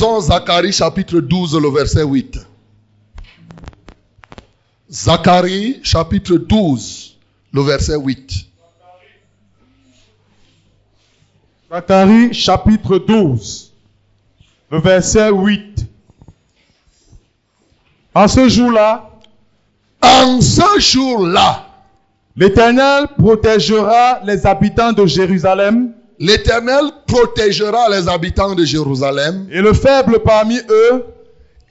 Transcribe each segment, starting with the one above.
Lisons Zacharie chapitre 12, le verset 8. Zacharie chapitre 12, le verset 8. Zacharie chapitre 12, le verset 8. En ce jour-là, En ce jour-là, l'Éternel protégera les habitants de Jérusalem l'Éternel protégera les habitants de Jérusalem et le faible parmi eux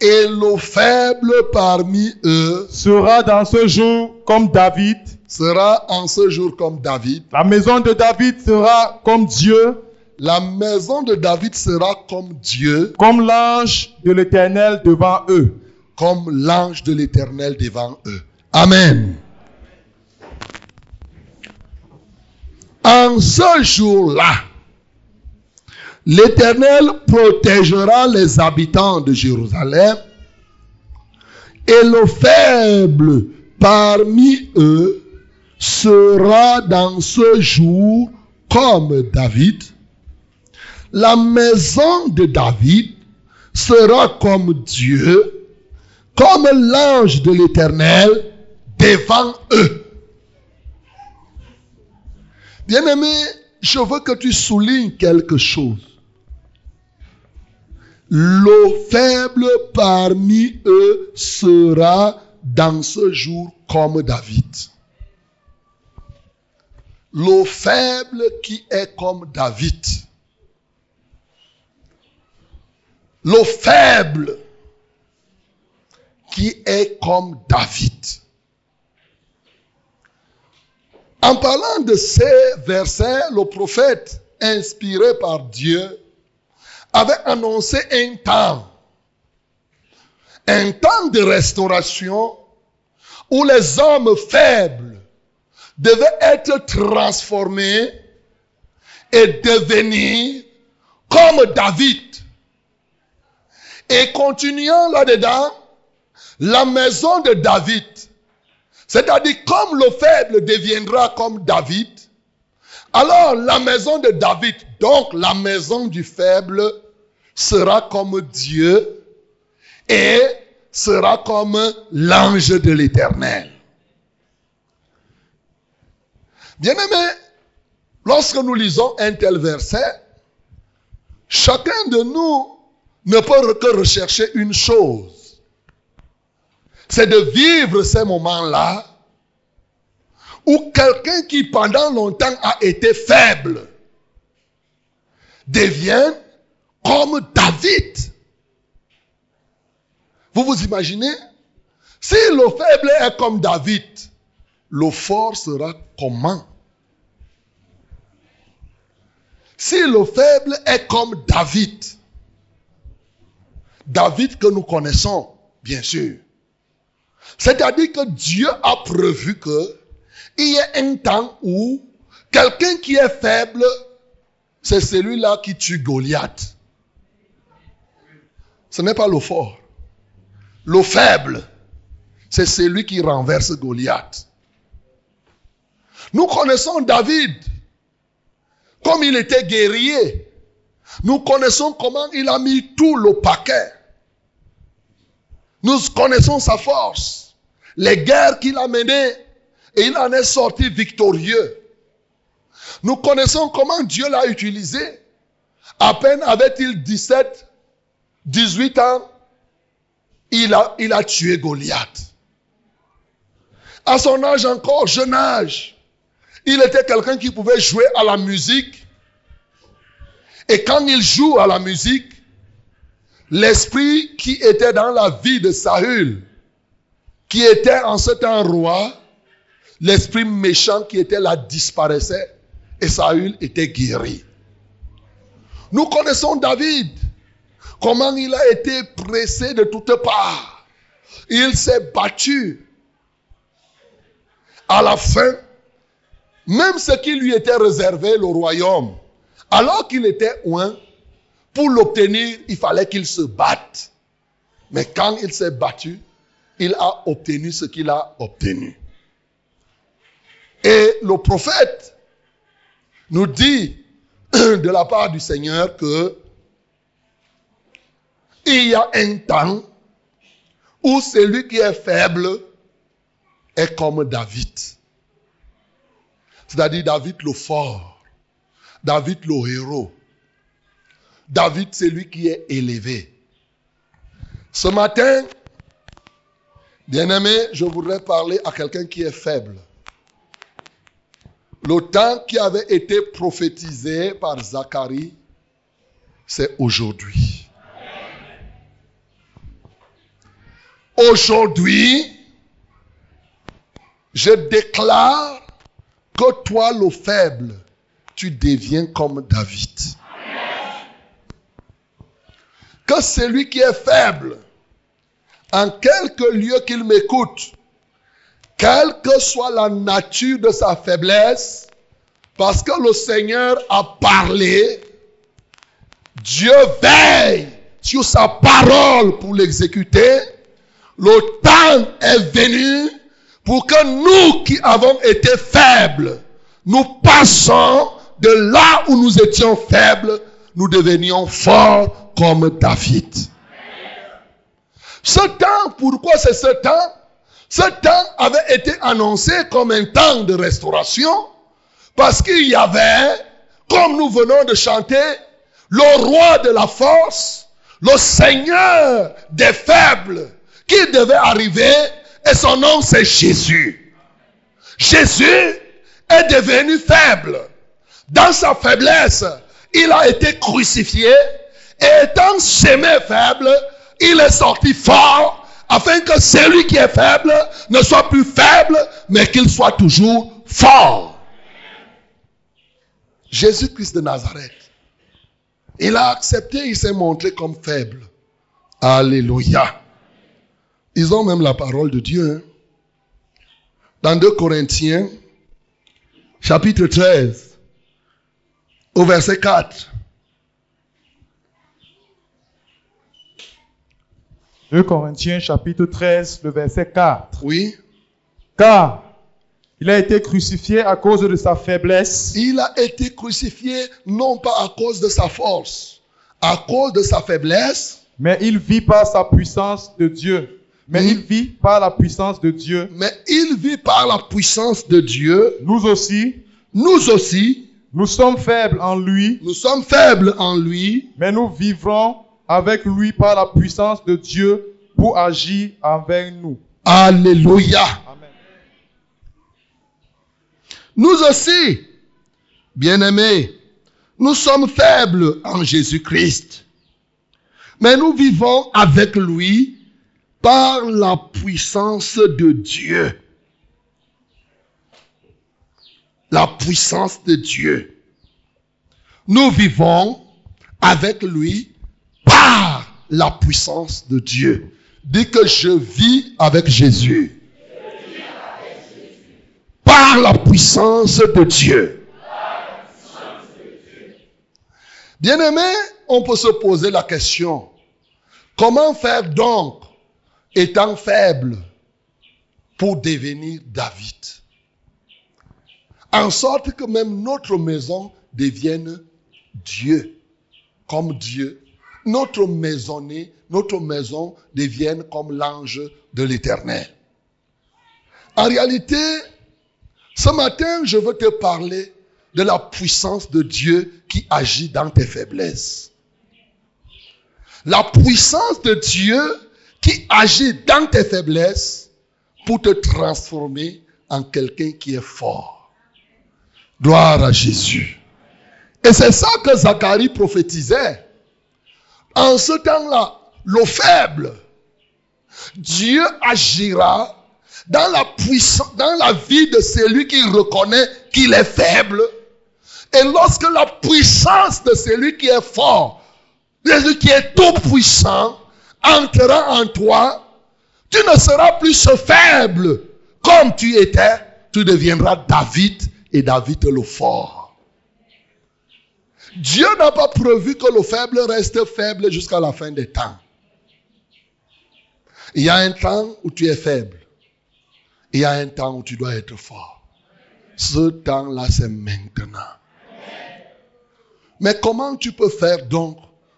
et le faible parmi eux sera dans ce jour comme David. sera en ce jour comme David. La maison de David sera comme Dieu, La maison de David sera comme Dieu, comme l'ange de l'Éternel devant eux. comme l'ange de l'Éternel devant eux. Amen. En ce jour-là, l'Éternel protégera les habitants de Jérusalem et le faible parmi eux sera dans ce jour comme David. La maison de David sera comme Dieu, comme l'ange de l'Éternel devant eux. Bien-aimé, je veux que tu soulignes quelque chose. Le faible parmi eux sera dans ce jour comme David. Le faible qui est comme David. Le faible qui est comme David. En parlant de ces versets, le prophète, inspiré par Dieu, avait annoncé un temps, un temps de restauration où les hommes faibles devaient être transformés et devenir comme David. Et continuant là-dedans, la maison de David c'est-à-dire, comme le faible deviendra comme David, alors la maison de David, donc la maison du faible, sera comme Dieu et sera comme l'ange de l'éternel. Bien-aimés, lorsque nous lisons un tel verset, chacun de nous ne peut que rechercher une chose c'est de vivre ces moments-là où quelqu'un qui pendant longtemps a été faible devient comme David. Vous vous imaginez? Si le faible est comme David, le fort sera comment? Si le faible est comme David, David que nous connaissons, bien sûr, c'est-à-dire que Dieu a prévu que il y ait un temps où quelqu'un qui est faible, c'est celui-là qui tue Goliath. Ce n'est pas le fort. Le faible, c'est celui qui renverse Goliath. Nous connaissons David, comme il était guerrier. Nous connaissons comment il a mis tout le paquet. Nous connaissons sa force, les guerres qu'il a menées, et il en est sorti victorieux. Nous connaissons comment Dieu l'a utilisé. À peine avait-il 17, 18 ans, il a, il a tué Goliath. À son âge encore, jeune âge, il était quelqu'un qui pouvait jouer à la musique. Et quand il joue à la musique, l'esprit qui était dans la vie de Saül, qui était en ce temps roi, l'esprit méchant qui était là disparaissait et Saül était guéri. Nous connaissons David, comment il a été pressé de toutes parts. Il s'est battu. À la fin, même ce qui lui était réservé, le royaume, alors qu'il était loin, pour l'obtenir, il fallait qu'il se batte. Mais quand il s'est battu, il a obtenu ce qu'il a obtenu. Et le prophète nous dit de la part du Seigneur que il y a un temps où celui qui est faible est comme David. C'est-à-dire David le fort, David le héros, David celui qui est élevé. Ce matin, bien-aimé, je voudrais parler à quelqu'un qui est faible. Le temps qui avait été prophétisé par Zacharie, c'est aujourd'hui. Aujourd'hui, je déclare que toi, le faible, tu deviens comme David. Que celui qui est faible, en quelque lieu qu'il m'écoute, quelle que soit la nature de sa faiblesse, parce que le Seigneur a parlé, Dieu veille sur sa parole pour l'exécuter. Le temps est venu pour que nous qui avons été faibles, nous passons de là où nous étions faibles, nous devenions forts comme David. Ce temps, pourquoi c'est ce temps? Ce temps avait été annoncé comme un temps de restauration parce qu'il y avait, comme nous venons de chanter, le roi de la force, le seigneur des faibles qui devait arriver et son nom c'est Jésus. Jésus est devenu faible. Dans sa faiblesse, il a été crucifié et étant semé faible, il est sorti fort afin que celui qui est faible ne soit plus faible, mais qu'il soit toujours fort. Jésus-Christ de Nazareth, il a accepté, il s'est montré comme faible. Alléluia. Ils ont même la parole de Dieu. Hein. Dans 2 Corinthiens, chapitre 13, au verset 4. 2 Corinthiens chapitre 13, le verset 4. Oui. Car il a été crucifié à cause de sa faiblesse. Il a été crucifié non pas à cause de sa force, à cause de sa faiblesse. Mais il vit par sa puissance de Dieu. Mais il vit par la puissance de Dieu. Mais il vit par la puissance de Dieu. Nous aussi. Nous aussi. Nous sommes faibles en lui. Nous sommes faibles en lui. Mais nous vivrons avec lui par la puissance de Dieu pour agir envers nous. Alléluia. Amen. Nous aussi, bien-aimés, nous sommes faibles en Jésus-Christ. Mais nous vivons avec lui par la puissance de Dieu. La puissance de Dieu. Nous vivons avec lui la puissance de Dieu. Dis que je vis avec Jésus. Par la puissance de Dieu. Bien-aimé, on peut se poser la question, comment faire donc étant faible pour devenir David? En sorte que même notre maison devienne Dieu, comme Dieu. Notre maisonnée, notre maison devienne comme l'ange de l'éternel. En réalité, ce matin, je veux te parler de la puissance de Dieu qui agit dans tes faiblesses. La puissance de Dieu qui agit dans tes faiblesses pour te transformer en quelqu'un qui est fort. Gloire à Jésus. Et c'est ça que Zacharie prophétisait. En ce temps-là, le faible, Dieu agira dans la puissance, vie de celui qui reconnaît qu'il est faible. Et lorsque la puissance de celui qui est fort, de celui qui est tout puissant, entrera en toi, tu ne seras plus ce faible comme tu étais, tu deviendras David et David le fort. Dieu n'a pas prévu que le faible reste faible jusqu'à la fin des temps. Il y a un temps où tu es faible. Il y a un temps où tu dois être fort. Ce temps-là, c'est maintenant. Mais comment tu peux faire donc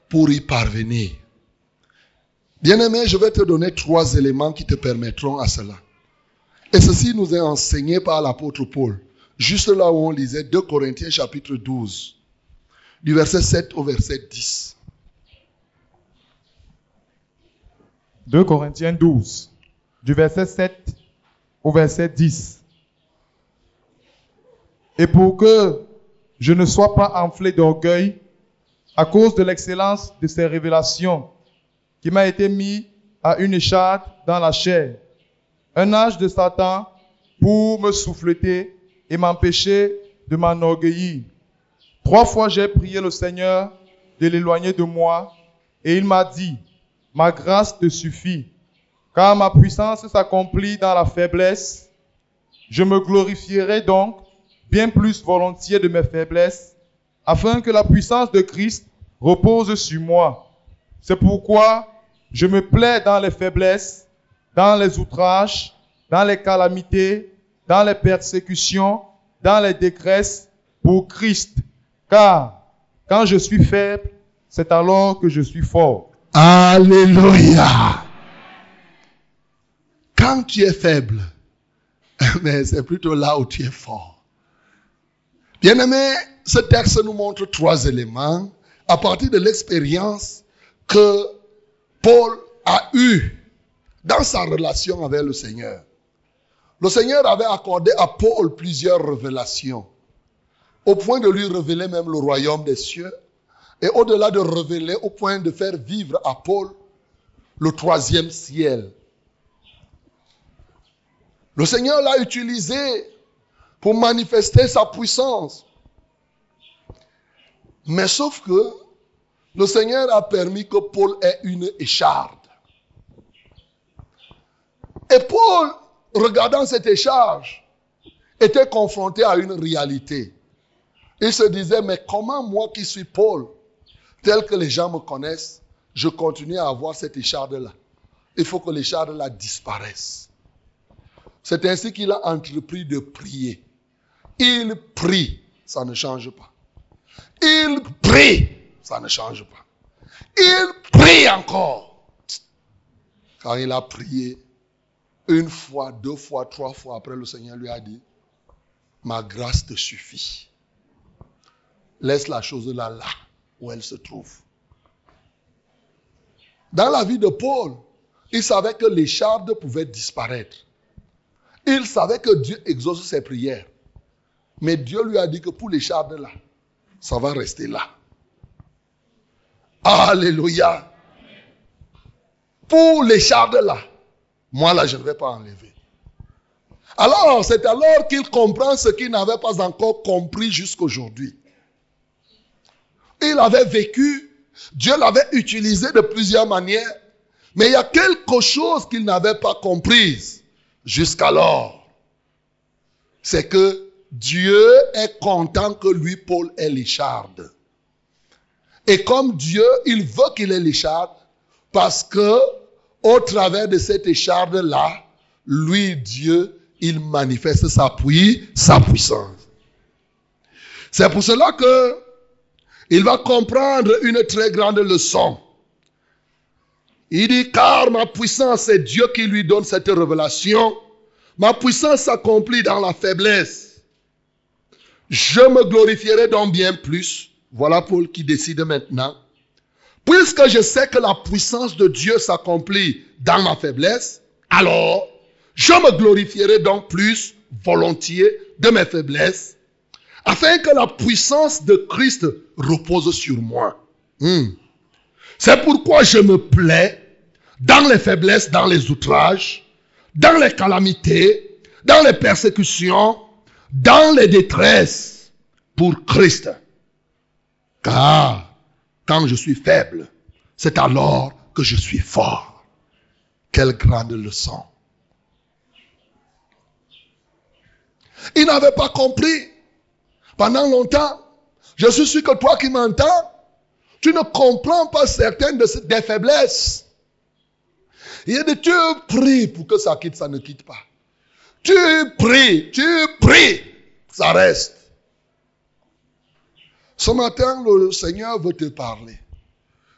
pour y parvenir? Bien-aimé, je vais te donner trois éléments qui te permettront à cela. Et ceci nous est enseigné par l'apôtre Paul, juste là où on lisait 2 Corinthiens chapitre 12, du verset 7 au verset 10. 2 Corinthiens 12, du verset 7 au verset 10. Et pour que je ne sois pas enflé d'orgueil à cause de l'excellence de ces révélations qui m'a été mis à une écharpe dans la chair, un âge de Satan pour me souffleter et m'empêcher de m'enorgueillir. Trois fois j'ai prié le Seigneur de l'éloigner de moi et il m'a dit, ma grâce te suffit, car ma puissance s'accomplit dans la faiblesse. Je me glorifierai donc bien plus volontiers de mes faiblesses, afin que la puissance de Christ repose sur moi. C'est pourquoi je me plais dans les faiblesses, dans les outrages, dans les calamités, dans les persécutions, dans les décresses pour Christ. Car quand je suis faible, c'est alors que je suis fort. Alléluia. Quand tu es faible, mais c'est plutôt là où tu es fort. Bien-aimé, ce texte nous montre trois éléments à partir de l'expérience que Paul a eu dans sa relation avec le Seigneur. Le Seigneur avait accordé à Paul plusieurs révélations, au point de lui révéler même le royaume des cieux, et au-delà de révéler, au point de faire vivre à Paul le troisième ciel. Le Seigneur l'a utilisé pour manifester sa puissance. Mais sauf que le Seigneur a permis que Paul ait une écharde. Et Paul, regardant cette écharge, était confronté à une réalité. Il se disait, mais comment moi qui suis Paul, tel que les gens me connaissent, je continue à avoir cette écharde-là? Il faut que l'écharde-là disparaisse. C'est ainsi qu'il a entrepris de prier. Il prie, ça ne change pas. Il prie, ça ne change pas. Il prie encore. Quand il a prié, une fois, deux fois, trois fois après, le Seigneur lui a dit, ma grâce te suffit. Laisse la chose là, là, où elle se trouve. Dans la vie de Paul, il savait que l'écharde pouvait disparaître. Il savait que Dieu exauce ses prières. Mais Dieu lui a dit que pour l'écharde là, ça va rester là. Alléluia. Pour l'écharde là, moi là, je ne vais pas enlever. Alors, c'est alors qu'il comprend ce qu'il n'avait pas encore compris jusqu'aujourd'hui. Il avait vécu, Dieu l'avait utilisé de plusieurs manières, mais il y a quelque chose qu'il n'avait pas comprise jusqu'alors. C'est que Dieu est content que lui, Paul, ait l'écharde. Et comme Dieu, il veut qu'il ait l'écharde, parce que au travers de cette écharde-là, lui, Dieu, il manifeste sa puissance. C'est pour cela que il va comprendre une très grande leçon. Il dit, car ma puissance, c'est Dieu qui lui donne cette révélation. Ma puissance s'accomplit dans la faiblesse. Je me glorifierai donc bien plus. Voilà Paul qui décide maintenant. Puisque je sais que la puissance de Dieu s'accomplit dans ma faiblesse, alors je me glorifierai donc plus volontiers de mes faiblesses, afin que la puissance de Christ repose sur moi. Hmm. C'est pourquoi je me plais dans les faiblesses, dans les outrages, dans les calamités, dans les persécutions, dans les détresses pour Christ. Car quand je suis faible, c'est alors que je suis fort. Quelle grande leçon. Il n'avait pas compris pendant longtemps. Je suis sûr que toi qui m'entends, tu ne comprends pas certaines de des faiblesses. Il a dit, tu pries pour que ça quitte, ça ne quitte pas. Tu pries, tu pries, ça reste. Ce matin, le Seigneur veut te parler.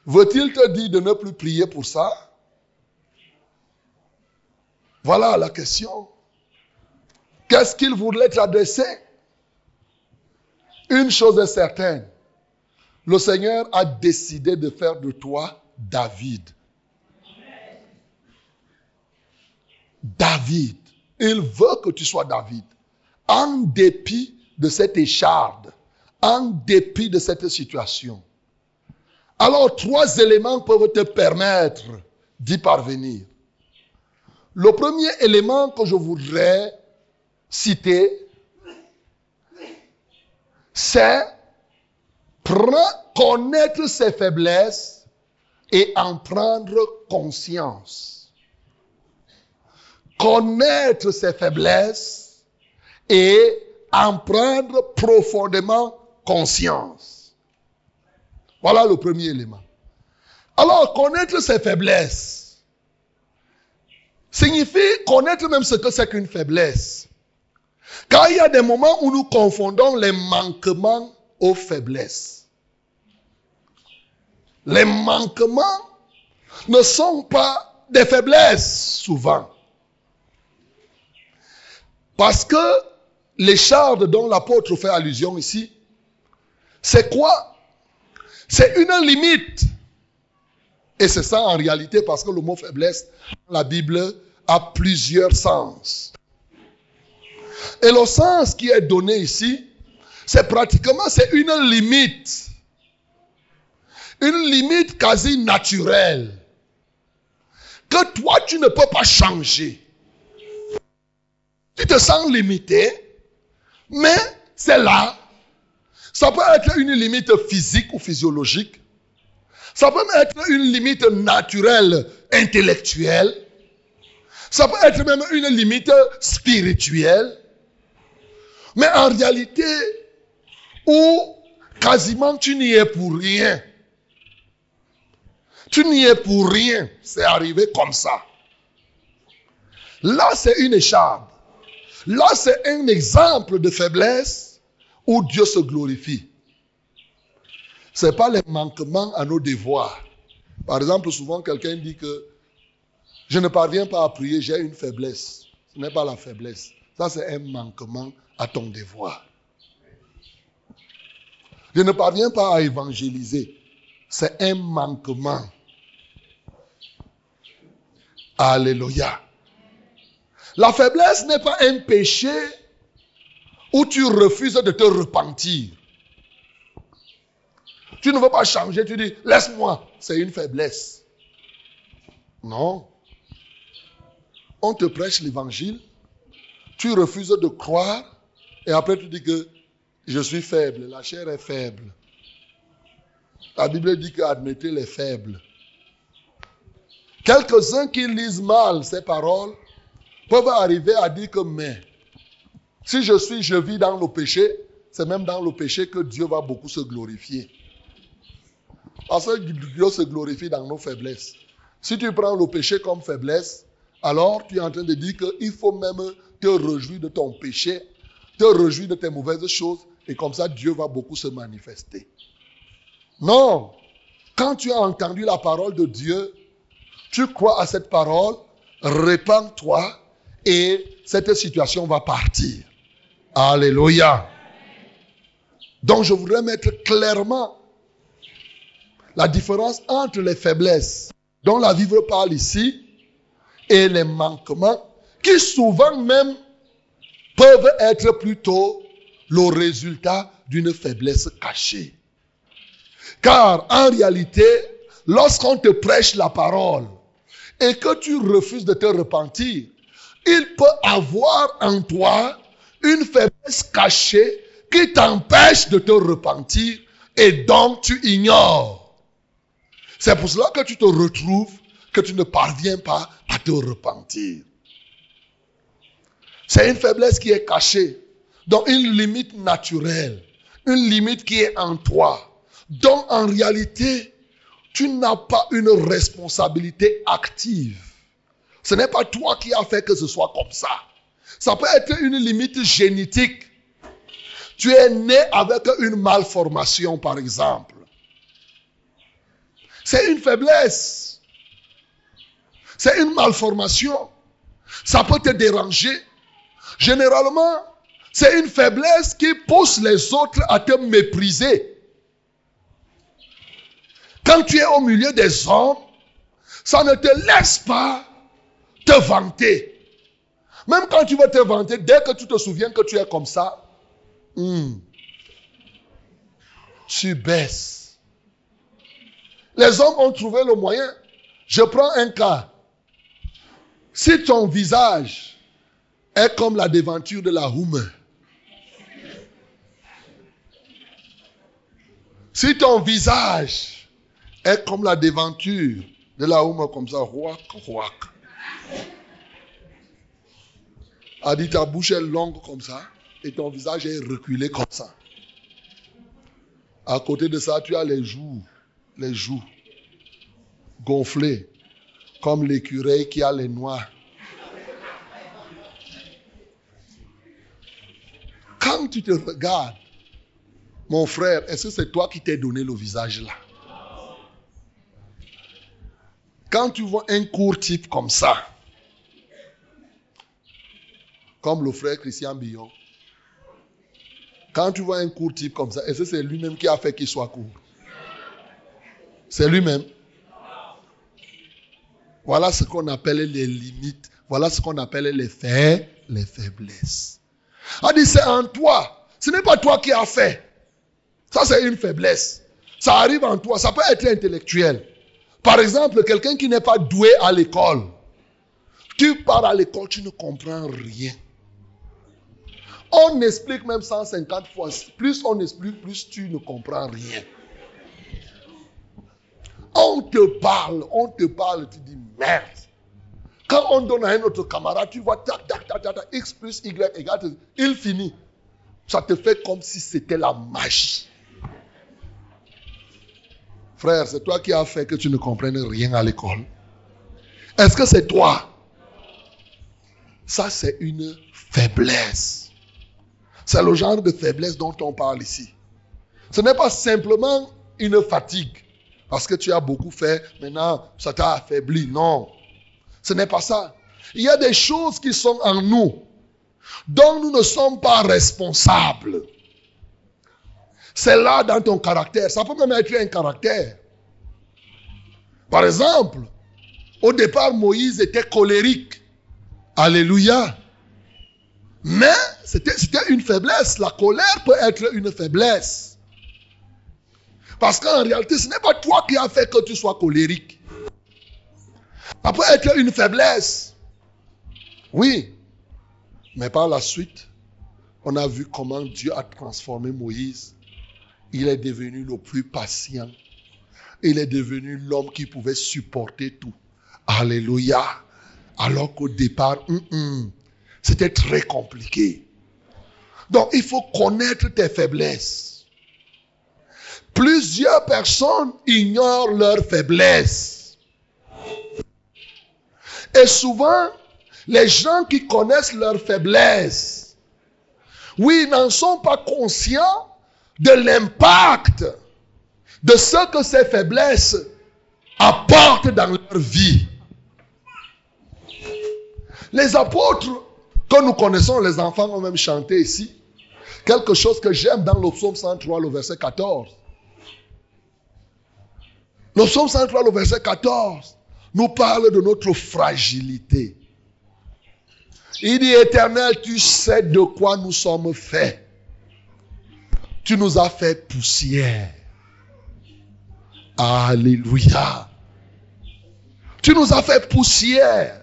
Veut-il te dire de ne plus prier pour ça? Voilà la question. Qu'est-ce qu'il voulait t'adresser? Une chose est certaine. Le Seigneur a décidé de faire de toi David. David. Il veut que tu sois David. En dépit de cette écharde, en dépit de cette situation. Alors, trois éléments peuvent te permettre d'y parvenir. Le premier élément que je voudrais citer, c'est connaître ses faiblesses et en prendre conscience. Connaître ses faiblesses et en prendre profondément conscience. Voilà le premier élément. Alors, connaître ses faiblesses signifie connaître même ce que c'est qu'une faiblesse. Car il y a des moments où nous confondons les manquements aux faiblesses. Les manquements ne sont pas des faiblesses souvent. Parce que l'écharde dont l'apôtre fait allusion ici, c'est quoi? C'est une limite. Et c'est ça en réalité parce que le mot faiblesse, la Bible a plusieurs sens. Et le sens qui est donné ici, c'est pratiquement c'est une limite. Une limite quasi naturelle. Que toi, tu ne peux pas changer. Tu te sens limité, mais c'est là. Ça peut être une limite physique ou physiologique. Ça peut être une limite naturelle, intellectuelle. Ça peut être même une limite spirituelle. Mais en réalité, où quasiment tu n'y es pour rien. Tu n'y es pour rien. C'est arrivé comme ça. Là, c'est une écharpe. Là, c'est un exemple de faiblesse où Dieu se glorifie. Ce n'est pas les manquements à nos devoirs. Par exemple, souvent quelqu'un dit que je ne parviens pas à prier, j'ai une faiblesse. Ce n'est pas la faiblesse. Ça, c'est un manquement à ton devoir. Je ne parviens pas à évangéliser. C'est un manquement. Alléluia. La faiblesse n'est pas un péché où tu refuses de te repentir. Tu ne veux pas changer, tu dis, laisse-moi, c'est une faiblesse. Non. On te prêche l'évangile, tu refuses de croire, et après tu dis que je suis faible, la chair est faible. La Bible dit qu'admettez les faibles. Quelques-uns qui lisent mal ces paroles peuvent arriver à dire que mais si je suis, je vis dans le péché, c'est même dans le péché que Dieu va beaucoup se glorifier. Parce que Dieu se glorifie dans nos faiblesses. Si tu prends le péché comme faiblesse, alors tu es en train de dire qu'il faut même te réjouir de ton péché, te réjouir de tes mauvaises choses, et comme ça Dieu va beaucoup se manifester. Non, quand tu as entendu la parole de Dieu, tu crois à cette parole, répands-toi et cette situation va partir. Alléluia. Donc je voudrais mettre clairement la différence entre les faiblesses dont la vivre parle ici et les manquements qui souvent même peuvent être plutôt le résultat d'une faiblesse cachée. Car en réalité, lorsqu'on te prêche la parole et que tu refuses de te repentir, il peut avoir en toi une faiblesse cachée qui t'empêche de te repentir et donc tu ignores. C'est pour cela que tu te retrouves que tu ne parviens pas à te repentir. C'est une faiblesse qui est cachée, donc une limite naturelle, une limite qui est en toi, dont en réalité, tu n'as pas une responsabilité active. Ce n'est pas toi qui as fait que ce soit comme ça. Ça peut être une limite génétique. Tu es né avec une malformation, par exemple. C'est une faiblesse. C'est une malformation. Ça peut te déranger. Généralement, c'est une faiblesse qui pousse les autres à te mépriser. Quand tu es au milieu des hommes, ça ne te laisse pas te vanter. Même quand tu veux te vanter, dès que tu te souviens que tu es comme ça, hmm, tu baisses. Les hommes ont trouvé le moyen. Je prends un cas. Si ton visage est comme la déventure de la Hume, si ton visage est comme la déventure de la Hume, comme ça, rouac, rouac, a dit ta bouche est longue comme ça et ton visage est reculé comme ça. À côté de ça, tu as les joues, les joues gonflées, comme l'écureuil qui a les noix. Quand tu te regardes, mon frère, est-ce que c'est toi qui t'es donné le visage là? Quand tu vois un court type comme ça, comme le frère Christian Billon, quand tu vois un court type comme ça, est-ce que c'est lui-même qui a fait qu'il soit court? C'est lui-même. Voilà ce qu'on appelle les limites. Voilà ce qu'on appelle les les faiblesses. A dit, c'est en toi. Ce n'est pas toi qui as fait. Ça, c'est une faiblesse. Ça arrive en toi. Ça peut être intellectuel. Par exemple, quelqu'un qui n'est pas doué à l'école. Tu pars à l'école, tu ne comprends rien. On explique même 150 fois. Plus on explique, plus tu ne comprends rien. On te parle, on te parle, tu dis merde. Quand on donne à un autre camarade, tu vois, tac, tac, tac, tac, X plus Y égale, il finit. Ça te fait comme si c'était la magie. Frère, c'est toi qui as fait que tu ne comprennes rien à l'école. Est-ce que c'est toi? Ça, c'est une faiblesse. C'est le genre de faiblesse dont on parle ici. Ce n'est pas simplement une fatigue. Parce que tu as beaucoup fait, maintenant ça t'a affaibli. Non. Ce n'est pas ça. Il y a des choses qui sont en nous dont nous ne sommes pas responsables. C'est là dans ton caractère. Ça peut même être un caractère. Par exemple, au départ, Moïse était colérique. Alléluia. Mais c'était une faiblesse. La colère peut être une faiblesse. Parce qu'en réalité, ce n'est pas toi qui as fait que tu sois colérique. Ça peut être une faiblesse. Oui. Mais par la suite, on a vu comment Dieu a transformé Moïse. Il est devenu le plus patient. Il est devenu l'homme qui pouvait supporter tout. Alléluia. Alors qu'au départ, hum, hum, c'était très compliqué. Donc, il faut connaître tes faiblesses. Plusieurs personnes ignorent leurs faiblesses. Et souvent, les gens qui connaissent leurs faiblesses, oui, n'en sont pas conscients de l'impact de ce que ces faiblesses apportent dans leur vie. Les apôtres que nous connaissons, les enfants ont même chanté ici. Quelque chose que j'aime dans le psaume 103, le verset 14. Le psaume 103, le verset 14, nous parle de notre fragilité. Il dit, éternel, tu sais de quoi nous sommes faits. Tu nous as fait poussière. Alléluia. Tu nous as fait poussière.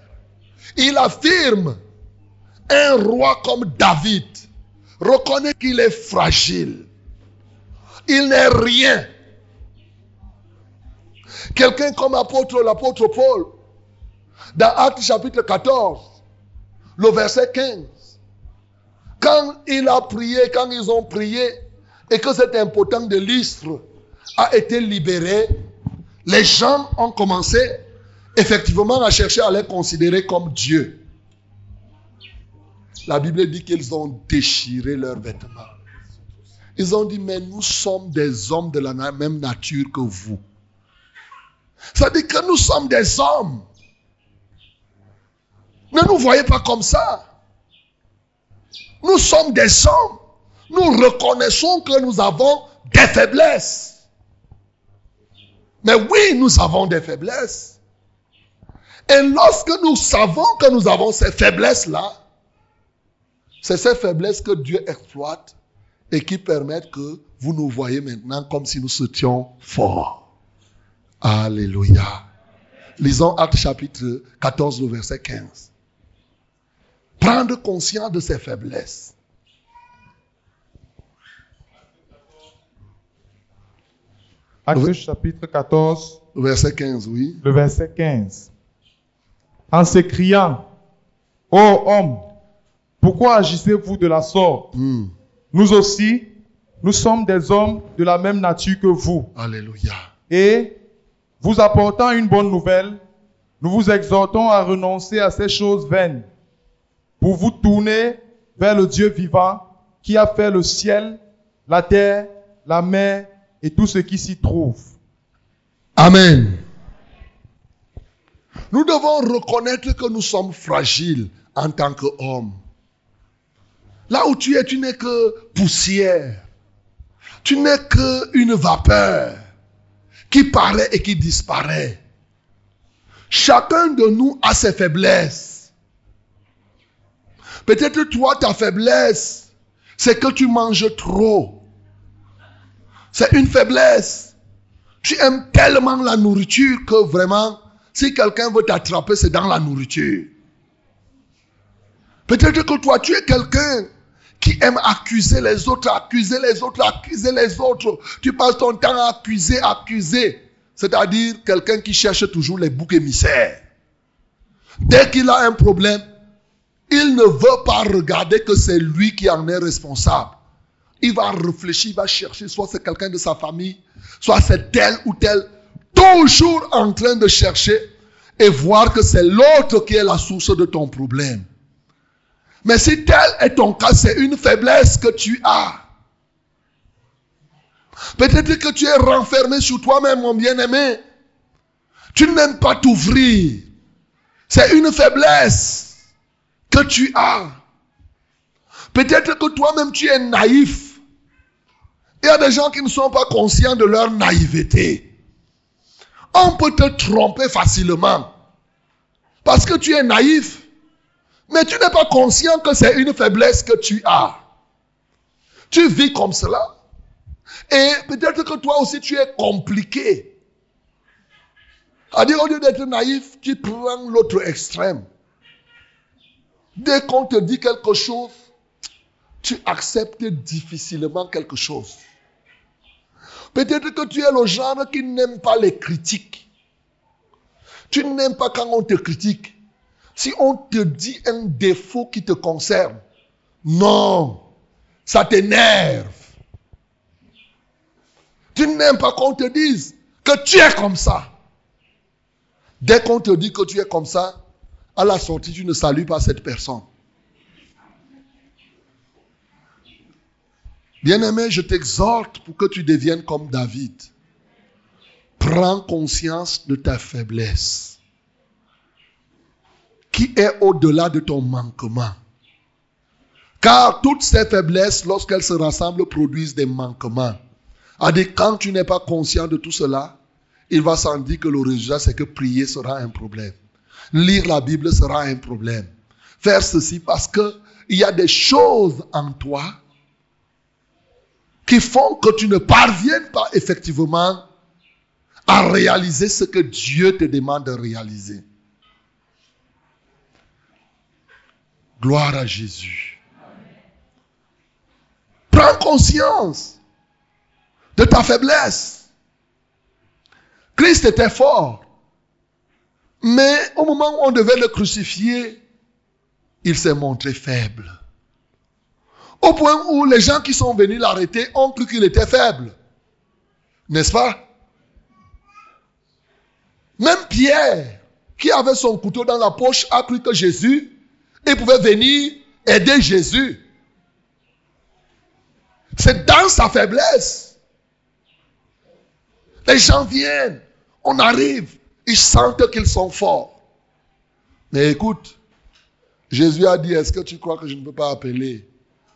Il affirme un roi comme David reconnaît qu'il est fragile. Il n'est rien. Quelqu'un comme l'apôtre, l'apôtre Paul, dans Actes chapitre 14, le verset 15, quand il a prié, quand ils ont prié, et que cet impotent de l'Istre a été libéré, les gens ont commencé effectivement à chercher à les considérer comme Dieu. La Bible dit qu'ils ont déchiré leurs vêtements. Ils ont dit, mais nous sommes des hommes de la même nature que vous. Ça dit que nous sommes des hommes. Ne nous voyez pas comme ça. Nous sommes des hommes. Nous reconnaissons que nous avons des faiblesses. Mais oui, nous avons des faiblesses. Et lorsque nous savons que nous avons ces faiblesses-là, c'est ces faiblesses que Dieu exploite et qui permettent que vous nous voyez maintenant comme si nous étions forts. Alléluia. Lisons Actes chapitre 14, verset 15. Prendre conscience de ses faiblesses. Actes chapitre 14, Verset 15, oui. le verset 15. En s'écriant, Ô homme, pourquoi agissez-vous de la sorte? Hmm. Nous aussi, nous sommes des hommes de la même nature que vous. Alléluia. Et vous apportant une bonne nouvelle, nous vous exhortons à renoncer à ces choses vaines pour vous tourner vers le Dieu vivant qui a fait le ciel, la terre, la mer et tout ce qui s'y trouve. Amen. Nous devons reconnaître que nous sommes fragiles en tant qu'hommes. Là où tu es, tu n'es que poussière. Tu n'es qu'une vapeur qui paraît et qui disparaît. Chacun de nous a ses faiblesses. Peut-être toi, ta faiblesse, c'est que tu manges trop. C'est une faiblesse. Tu aimes tellement la nourriture que vraiment, si quelqu'un veut t'attraper, c'est dans la nourriture. Peut-être que toi, tu es quelqu'un qui aime accuser les autres, accuser les autres, accuser les autres. Tu passes ton temps à accuser, accuser. C'est-à-dire quelqu'un qui cherche toujours les boucs émissaires. Dès qu'il a un problème, il ne veut pas regarder que c'est lui qui en est responsable. Il va réfléchir, il va chercher, soit c'est quelqu'un de sa famille, soit c'est tel ou tel, toujours en train de chercher et voir que c'est l'autre qui est la source de ton problème. Mais si tel est ton cas, c'est une faiblesse que tu as. Peut-être que tu es renfermé sur toi-même, mon bien-aimé. Tu n'aimes pas t'ouvrir. C'est une faiblesse que tu as. Peut-être que toi-même tu es naïf. Il y a des gens qui ne sont pas conscients de leur naïveté. On peut te tromper facilement. Parce que tu es naïf. Mais tu n'es pas conscient que c'est une faiblesse que tu as. Tu vis comme cela. Et peut-être que toi aussi tu es compliqué. C'est-à-dire, au lieu d'être naïf, tu prends l'autre extrême. Dès qu'on te dit quelque chose, tu acceptes difficilement quelque chose. Peut-être que tu es le genre qui n'aime pas les critiques. Tu n'aimes pas quand on te critique. Si on te dit un défaut qui te concerne, non, ça t'énerve. Tu n'aimes pas qu'on te dise que tu es comme ça. Dès qu'on te dit que tu es comme ça, à la sortie, tu ne salues pas cette personne. Bien-aimé, je t'exhorte pour que tu deviennes comme David. Prends conscience de ta faiblesse est au-delà de ton manquement. Car toutes ces faiblesses, lorsqu'elles se rassemblent, produisent des manquements. A dit, quand tu n'es pas conscient de tout cela, il va s'en dire que le résultat, c'est que prier sera un problème. Lire la Bible sera un problème. Faire ceci parce que il y a des choses en toi qui font que tu ne parviennes pas effectivement à réaliser ce que Dieu te demande de réaliser. Gloire à Jésus. Prends conscience de ta faiblesse. Christ était fort. Mais au moment où on devait le crucifier, il s'est montré faible. Au point où les gens qui sont venus l'arrêter ont cru qu'il était faible. N'est-ce pas? Même Pierre, qui avait son couteau dans la poche, a cru que Jésus, il pouvait venir aider Jésus. C'est dans sa faiblesse. Les gens viennent, on arrive, ils sentent qu'ils sont forts. Mais écoute, Jésus a dit, est-ce que tu crois que je ne peux pas appeler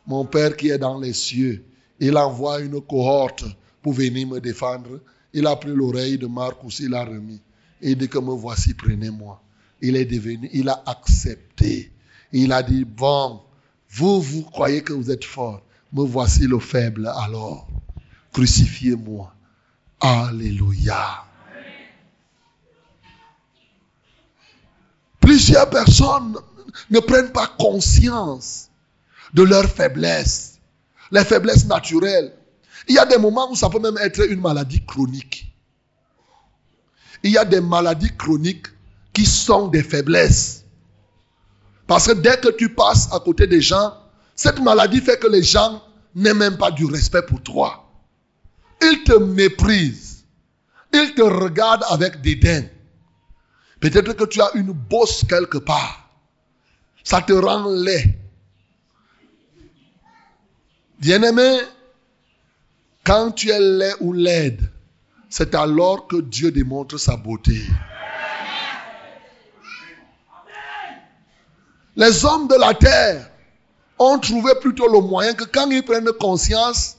mon Père qui est dans les cieux? Il envoie une cohorte pour venir me défendre. Il a pris l'oreille de Marc aussi, il l'a remis. Il dit que me voici, prenez-moi. Il est devenu, il a accepté. Il a dit, bon, vous, vous croyez que vous êtes fort. Me voici le faible alors. Crucifiez-moi. Alléluia. Plusieurs personnes ne prennent pas conscience de leur faiblesse, les faiblesses naturelles. Il y a des moments où ça peut même être une maladie chronique. Il y a des maladies chroniques qui sont des faiblesses. Parce que dès que tu passes à côté des gens, cette maladie fait que les gens n'aient même pas du respect pour toi. Ils te méprisent. Ils te regardent avec dédain. Peut-être que tu as une bosse quelque part. Ça te rend laid. Bien-aimé, quand tu es laid ou laide, c'est alors que Dieu démontre sa beauté. Les hommes de la terre ont trouvé plutôt le moyen que quand ils prennent conscience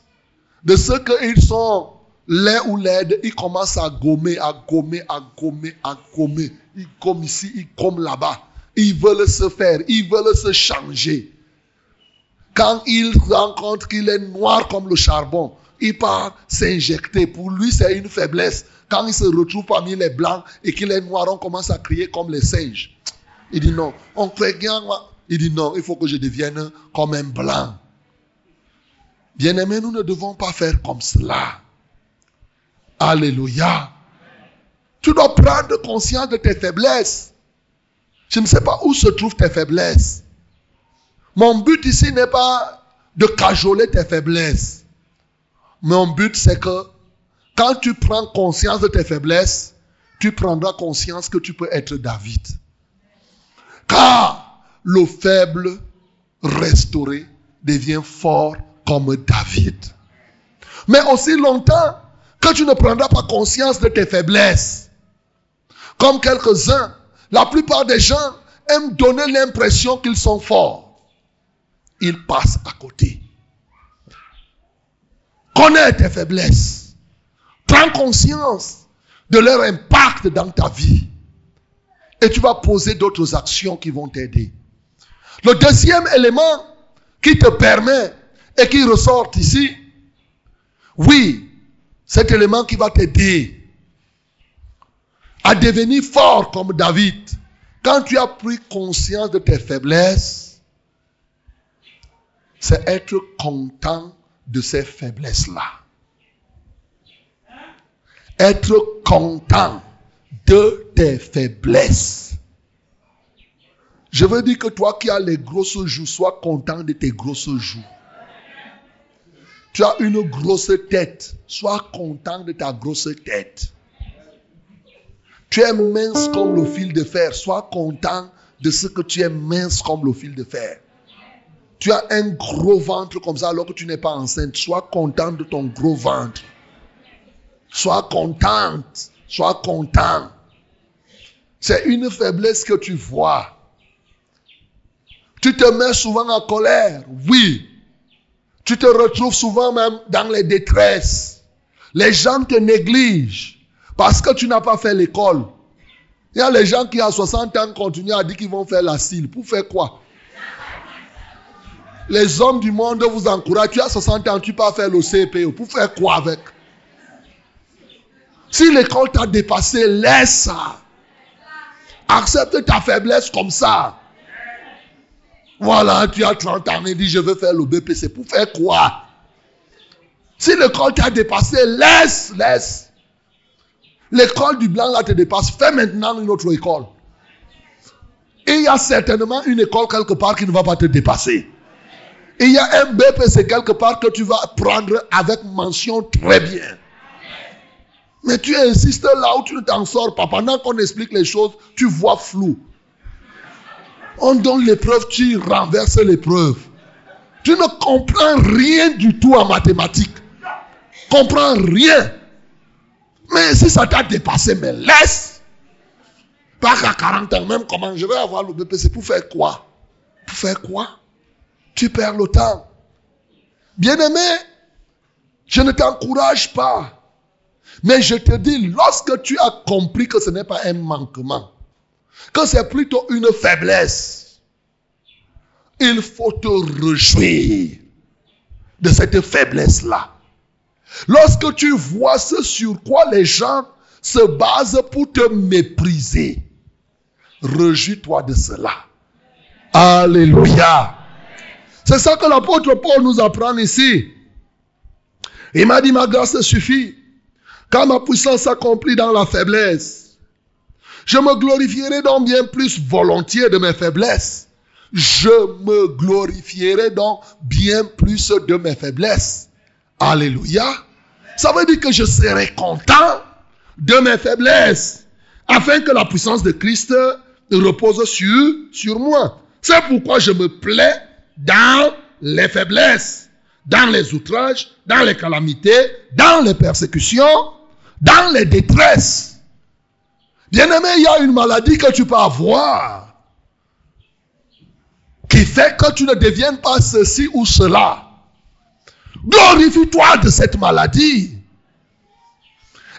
de ce qu'ils sont laids ou laides, ils commencent à gommer, à gommer, à gommer, à gommer. Ils gomment ici, ils gomment là-bas. Ils veulent se faire, ils veulent se changer. Quand ils rencontrent qu'il est noir comme le charbon, il part s'injecter. Pour lui, c'est une faiblesse. Quand il se retrouve parmi les blancs et qu'il est noir, on commence à crier comme les singes. Il dit non, on. Il dit non, il faut que je devienne comme un blanc. Bien-aimés, nous ne devons pas faire comme cela. Alléluia. Tu dois prendre conscience de tes faiblesses. Je ne sais pas où se trouvent tes faiblesses. Mon but ici n'est pas de cajoler tes faiblesses. Mon but, c'est que quand tu prends conscience de tes faiblesses, tu prendras conscience que tu peux être David. Car le faible restauré devient fort comme David. Mais aussi longtemps que tu ne prendras pas conscience de tes faiblesses, comme quelques-uns, la plupart des gens aiment donner l'impression qu'ils sont forts. Ils passent à côté. Connais tes faiblesses. Prends conscience de leur impact dans ta vie. Et tu vas poser d'autres actions qui vont t'aider. Le deuxième élément qui te permet et qui ressort ici, oui, cet élément qui va t'aider à devenir fort comme David, quand tu as pris conscience de tes faiblesses, c'est être content de ces faiblesses-là. Être content de tes faiblesses. Je veux dire que toi qui as les grosses joues, sois content de tes grosses joues. Tu as une grosse tête, sois content de ta grosse tête. Tu es mince comme le fil de fer, sois content de ce que tu es mince comme le fil de fer. Tu as un gros ventre comme ça alors que tu n'es pas enceinte, sois content de ton gros ventre. Sois contente, sois content. C'est une faiblesse que tu vois. Tu te mets souvent en colère, oui. Tu te retrouves souvent même dans les détresses. Les gens te négligent parce que tu n'as pas fait l'école. Il y a les gens qui à 60 ans continuent à dire qu'ils vont faire la cile. Pour faire quoi? Les hommes du monde vous encouragent. Tu as 60 ans, tu peux faire le CPO. Pour faire quoi avec? Si l'école t'a dépassé, laisse ça. Accepte ta faiblesse comme ça. Voilà, tu as 30 ans et dis je veux faire le BPC. Pour faire quoi? Si l'école t'a dépassé, laisse, laisse. L'école du blanc là te dépasse. Fais maintenant une autre école. Il y a certainement une école quelque part qui ne va pas te dépasser. Il y a un BPC quelque part que tu vas prendre avec mention très bien. Mais tu insistes là où tu ne t'en sors pas. Pendant qu'on explique les choses, tu vois flou. On donne l'épreuve, tu renverses l'épreuve. Tu ne comprends rien du tout en mathématiques. Comprends rien. Mais si ça t'a dépassé, mais laisse. Pas qu'à 40 ans, même comment je vais avoir le BPC pour faire quoi? Pour faire quoi? Tu perds le temps. Bien-aimé, je ne t'encourage pas. Mais je te dis, lorsque tu as compris que ce n'est pas un manquement, que c'est plutôt une faiblesse, il faut te réjouir de cette faiblesse-là. Lorsque tu vois ce sur quoi les gens se basent pour te mépriser, réjouis-toi de cela. Alléluia. C'est ça que l'apôtre Paul nous apprend ici. Il m'a dit, ma grâce suffit. Quand ma puissance s'accomplit dans la faiblesse, je me glorifierai donc bien plus volontiers de mes faiblesses. Je me glorifierai donc bien plus de mes faiblesses. Alléluia. Ça veut dire que je serai content de mes faiblesses, afin que la puissance de Christ repose sur, sur moi. C'est pourquoi je me plais dans les faiblesses, dans les outrages, dans les calamités, dans les persécutions, dans les détresses. Bien-aimé, il y a une maladie que tu peux avoir qui fait que tu ne deviennes pas ceci ou cela. Glorifie-toi de cette maladie.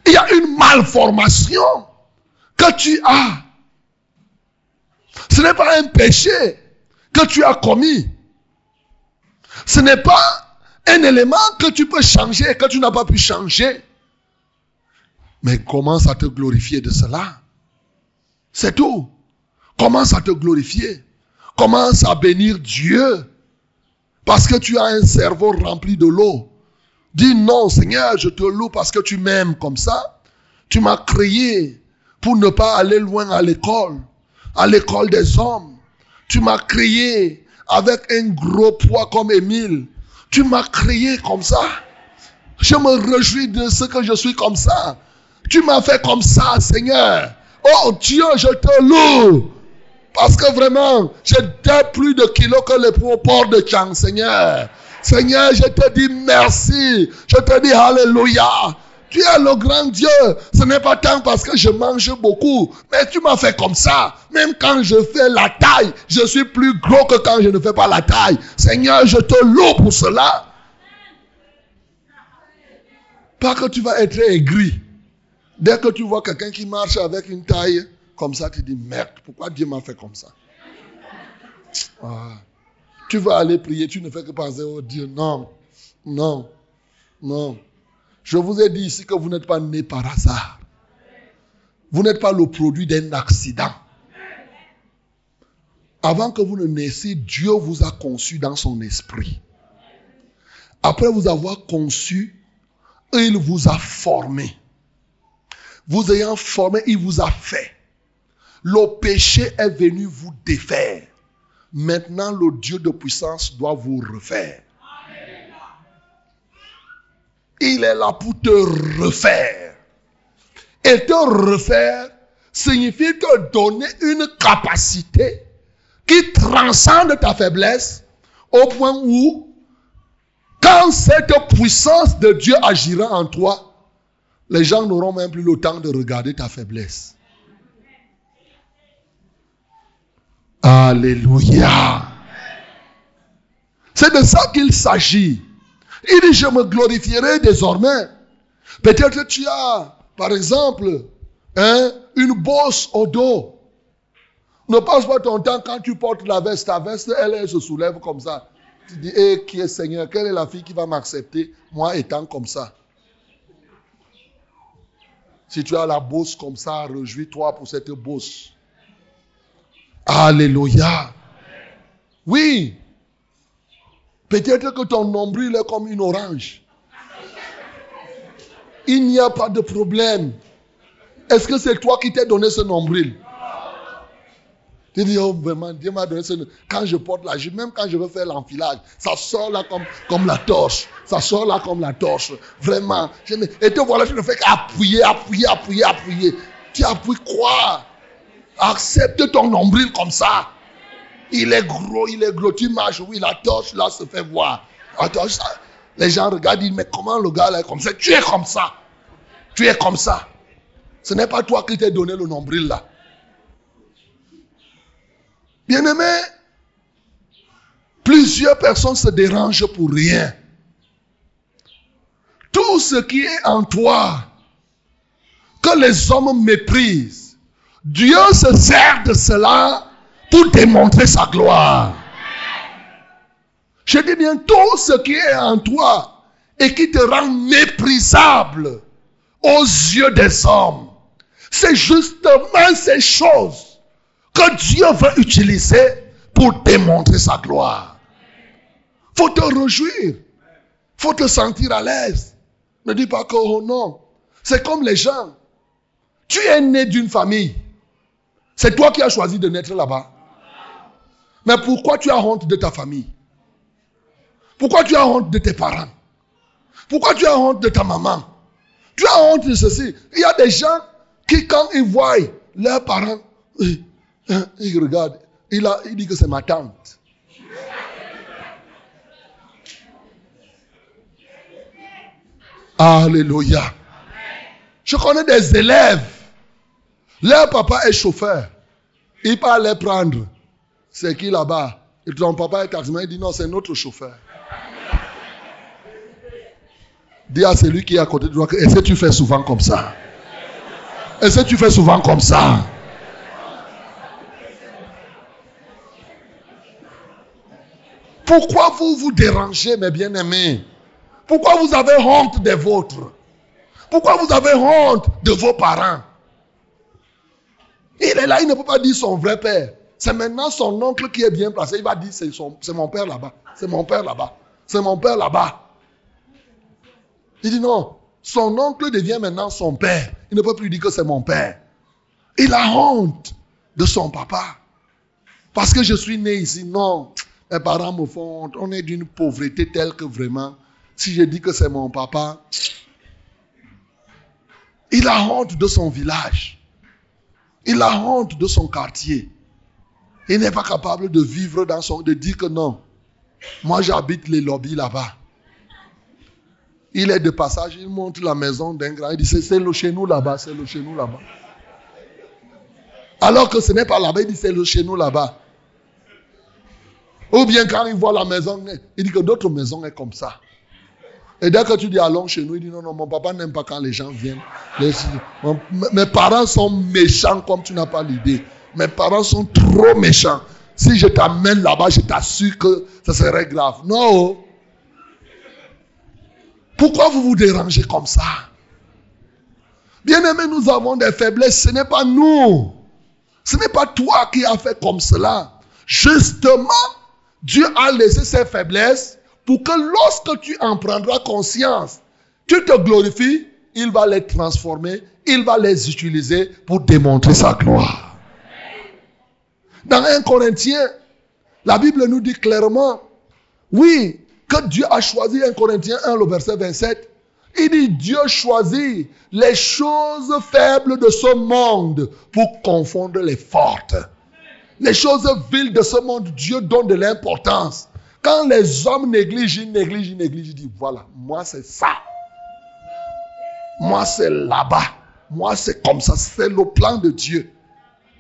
Il y a une malformation que tu as. Ce n'est pas un péché que tu as commis. Ce n'est pas un élément que tu peux changer que tu n'as pas pu changer. Mais commence à te glorifier de cela? C'est tout. Commence à te glorifier? Commence à bénir Dieu? Parce que tu as un cerveau rempli de l'eau. Dis non, Seigneur, je te loue parce que tu m'aimes comme ça. Tu m'as créé pour ne pas aller loin à l'école, à l'école des hommes. Tu m'as créé avec un gros poids comme Émile. Tu m'as créé comme ça. Je me réjouis de ce que je suis comme ça. Tu m'as fait comme ça, Seigneur. Oh Dieu, je te loue. Parce que vraiment, j'ai plus de kilos que les propos de Chang, Seigneur. Seigneur, je te dis merci. Je te dis Alléluia. Tu es le grand Dieu. Ce n'est pas tant parce que je mange beaucoup, mais tu m'as fait comme ça. Même quand je fais la taille, je suis plus gros que quand je ne fais pas la taille. Seigneur, je te loue pour cela. Pas que tu vas être aigri. Dès que tu vois quelqu'un qui marche avec une taille comme ça, tu dis merde, pourquoi Dieu m'a fait comme ça? Ah. Tu vas aller prier, tu ne fais que penser au Dieu. Non, non, non. Je vous ai dit ici que vous n'êtes pas né par hasard. Vous n'êtes pas le produit d'un accident. Avant que vous ne naissiez, Dieu vous a conçu dans son esprit. Après vous avoir conçu, il vous a formé. Vous ayant formé, il vous a fait. Le péché est venu vous défaire. Maintenant, le Dieu de puissance doit vous refaire. Il est là pour te refaire. Et te refaire signifie te donner une capacité qui transcende ta faiblesse au point où, quand cette puissance de Dieu agira en toi, les gens n'auront même plus le temps de regarder ta faiblesse. Alléluia. C'est de ça qu'il s'agit. Il dit, je me glorifierai désormais. Peut-être que tu as, par exemple, hein, une bosse au dos. Ne passe pas ton temps quand tu portes la veste. Ta veste, elle, se soulève comme ça. Tu dis, eh, qui est Seigneur? Quelle est la fille qui va m'accepter, moi étant comme ça? Si tu as la bosse comme ça, réjouis-toi pour cette bosse. Alléluia. Oui. Peut-être que ton nombril est comme une orange. Il n'y a pas de problème. Est-ce que c'est toi qui t'es donné ce nombril? Tu dis, oh vraiment, Dieu m'a donné ce. Quand je porte la jupe, même quand je veux faire l'enfilage, ça sort là comme, comme la torche. Ça sort là comme la torche. Vraiment. Et te voilà, tu ne fais qu'appuyer, appuyer, appuyer, appuyer. Tu appuies quoi? Accepte ton nombril comme ça. Il est gros, il est gros. Tu marches, oui, la torche là se fait voir. Torche, les gens regardent, ils disent, mais comment le gars là est comme ça? Tu es comme ça. Tu es comme ça. Ce n'est pas toi qui t'es donné le nombril là. Bien-aimé, Plusieurs personnes se dérangent pour rien. Tout ce qui est en toi, que les hommes méprisent, Dieu se sert de cela pour démontrer sa gloire. Je dis bien tout ce qui est en toi et qui te rend méprisable aux yeux des hommes. C'est justement ces choses que Dieu veut utiliser pour démontrer sa gloire. Faut te réjouir. Faut te sentir à l'aise. Ne dis pas que oh non. C'est comme les gens. Tu es né d'une famille. C'est toi qui as choisi de naître là-bas. Mais pourquoi tu as honte de ta famille? Pourquoi tu as honte de tes parents? Pourquoi tu as honte de ta maman? Tu as honte de ceci. Il y a des gens qui, quand ils voient leurs parents, regardent. Il, a, il dit que c'est ma tante. Alléluia. Je connais des élèves. Leur papa est chauffeur. Il part les prendre. C'est qui là-bas? Et ton papa est taximan. Il dit non, c'est notre chauffeur. Dis à celui qui est à côté de toi, est-ce que tu fais souvent comme ça? Est-ce que tu fais souvent comme ça? Pourquoi vous vous dérangez, mes bien-aimés? Pourquoi vous avez honte des vôtres? Pourquoi vous avez honte de vos parents? Il est là, il ne peut pas dire son vrai père. C'est maintenant son oncle qui est bien placé. Il va dire, c'est mon père là-bas. C'est mon père là-bas. C'est mon père là-bas. Il dit non, son oncle devient maintenant son père. Il ne peut plus dire que c'est mon père. Il a honte de son papa. Parce que je suis né ici. Non, mes parents me font. On est d'une pauvreté telle que vraiment, si je dis que c'est mon papa, il a honte de son village. Il a honte de son quartier. Il n'est pas capable de vivre dans son... de dire que non. Moi, j'habite les lobbies là-bas. Il est de passage, il montre la maison d'un grand. Il dit, c'est le chez nous là-bas, c'est le chez nous là-bas. Alors que ce n'est pas là-bas, il dit, c'est le chez nous là-bas. Ou bien quand il voit la maison, il dit que d'autres maisons est comme ça. Et dès que tu dis allons chez nous, il dit non, non, mon papa n'aime pas quand les gens viennent. mes parents sont méchants comme tu n'as pas l'idée. Mes parents sont trop méchants. Si je t'amène là-bas, je t'assure que ce serait grave. Non. Pourquoi vous vous dérangez comme ça? Bien aimé, nous avons des faiblesses. Ce n'est pas nous. Ce n'est pas toi qui as fait comme cela. Justement, Dieu a laissé ses faiblesses pour que lorsque tu en prendras conscience, tu te glorifies, il va les transformer, il va les utiliser pour démontrer sa gloire. Dans 1 Corinthiens, la Bible nous dit clairement, oui, que Dieu a choisi 1 Corinthiens 1, le verset 27. Il dit, Dieu choisit les choses faibles de ce monde pour confondre les fortes. Les choses viles de ce monde, Dieu donne de l'importance. Quand les hommes négligent, ils négligent, ils négligent, ils disent, voilà, moi c'est ça. Moi c'est là-bas. Moi c'est comme ça. C'est le plan de Dieu.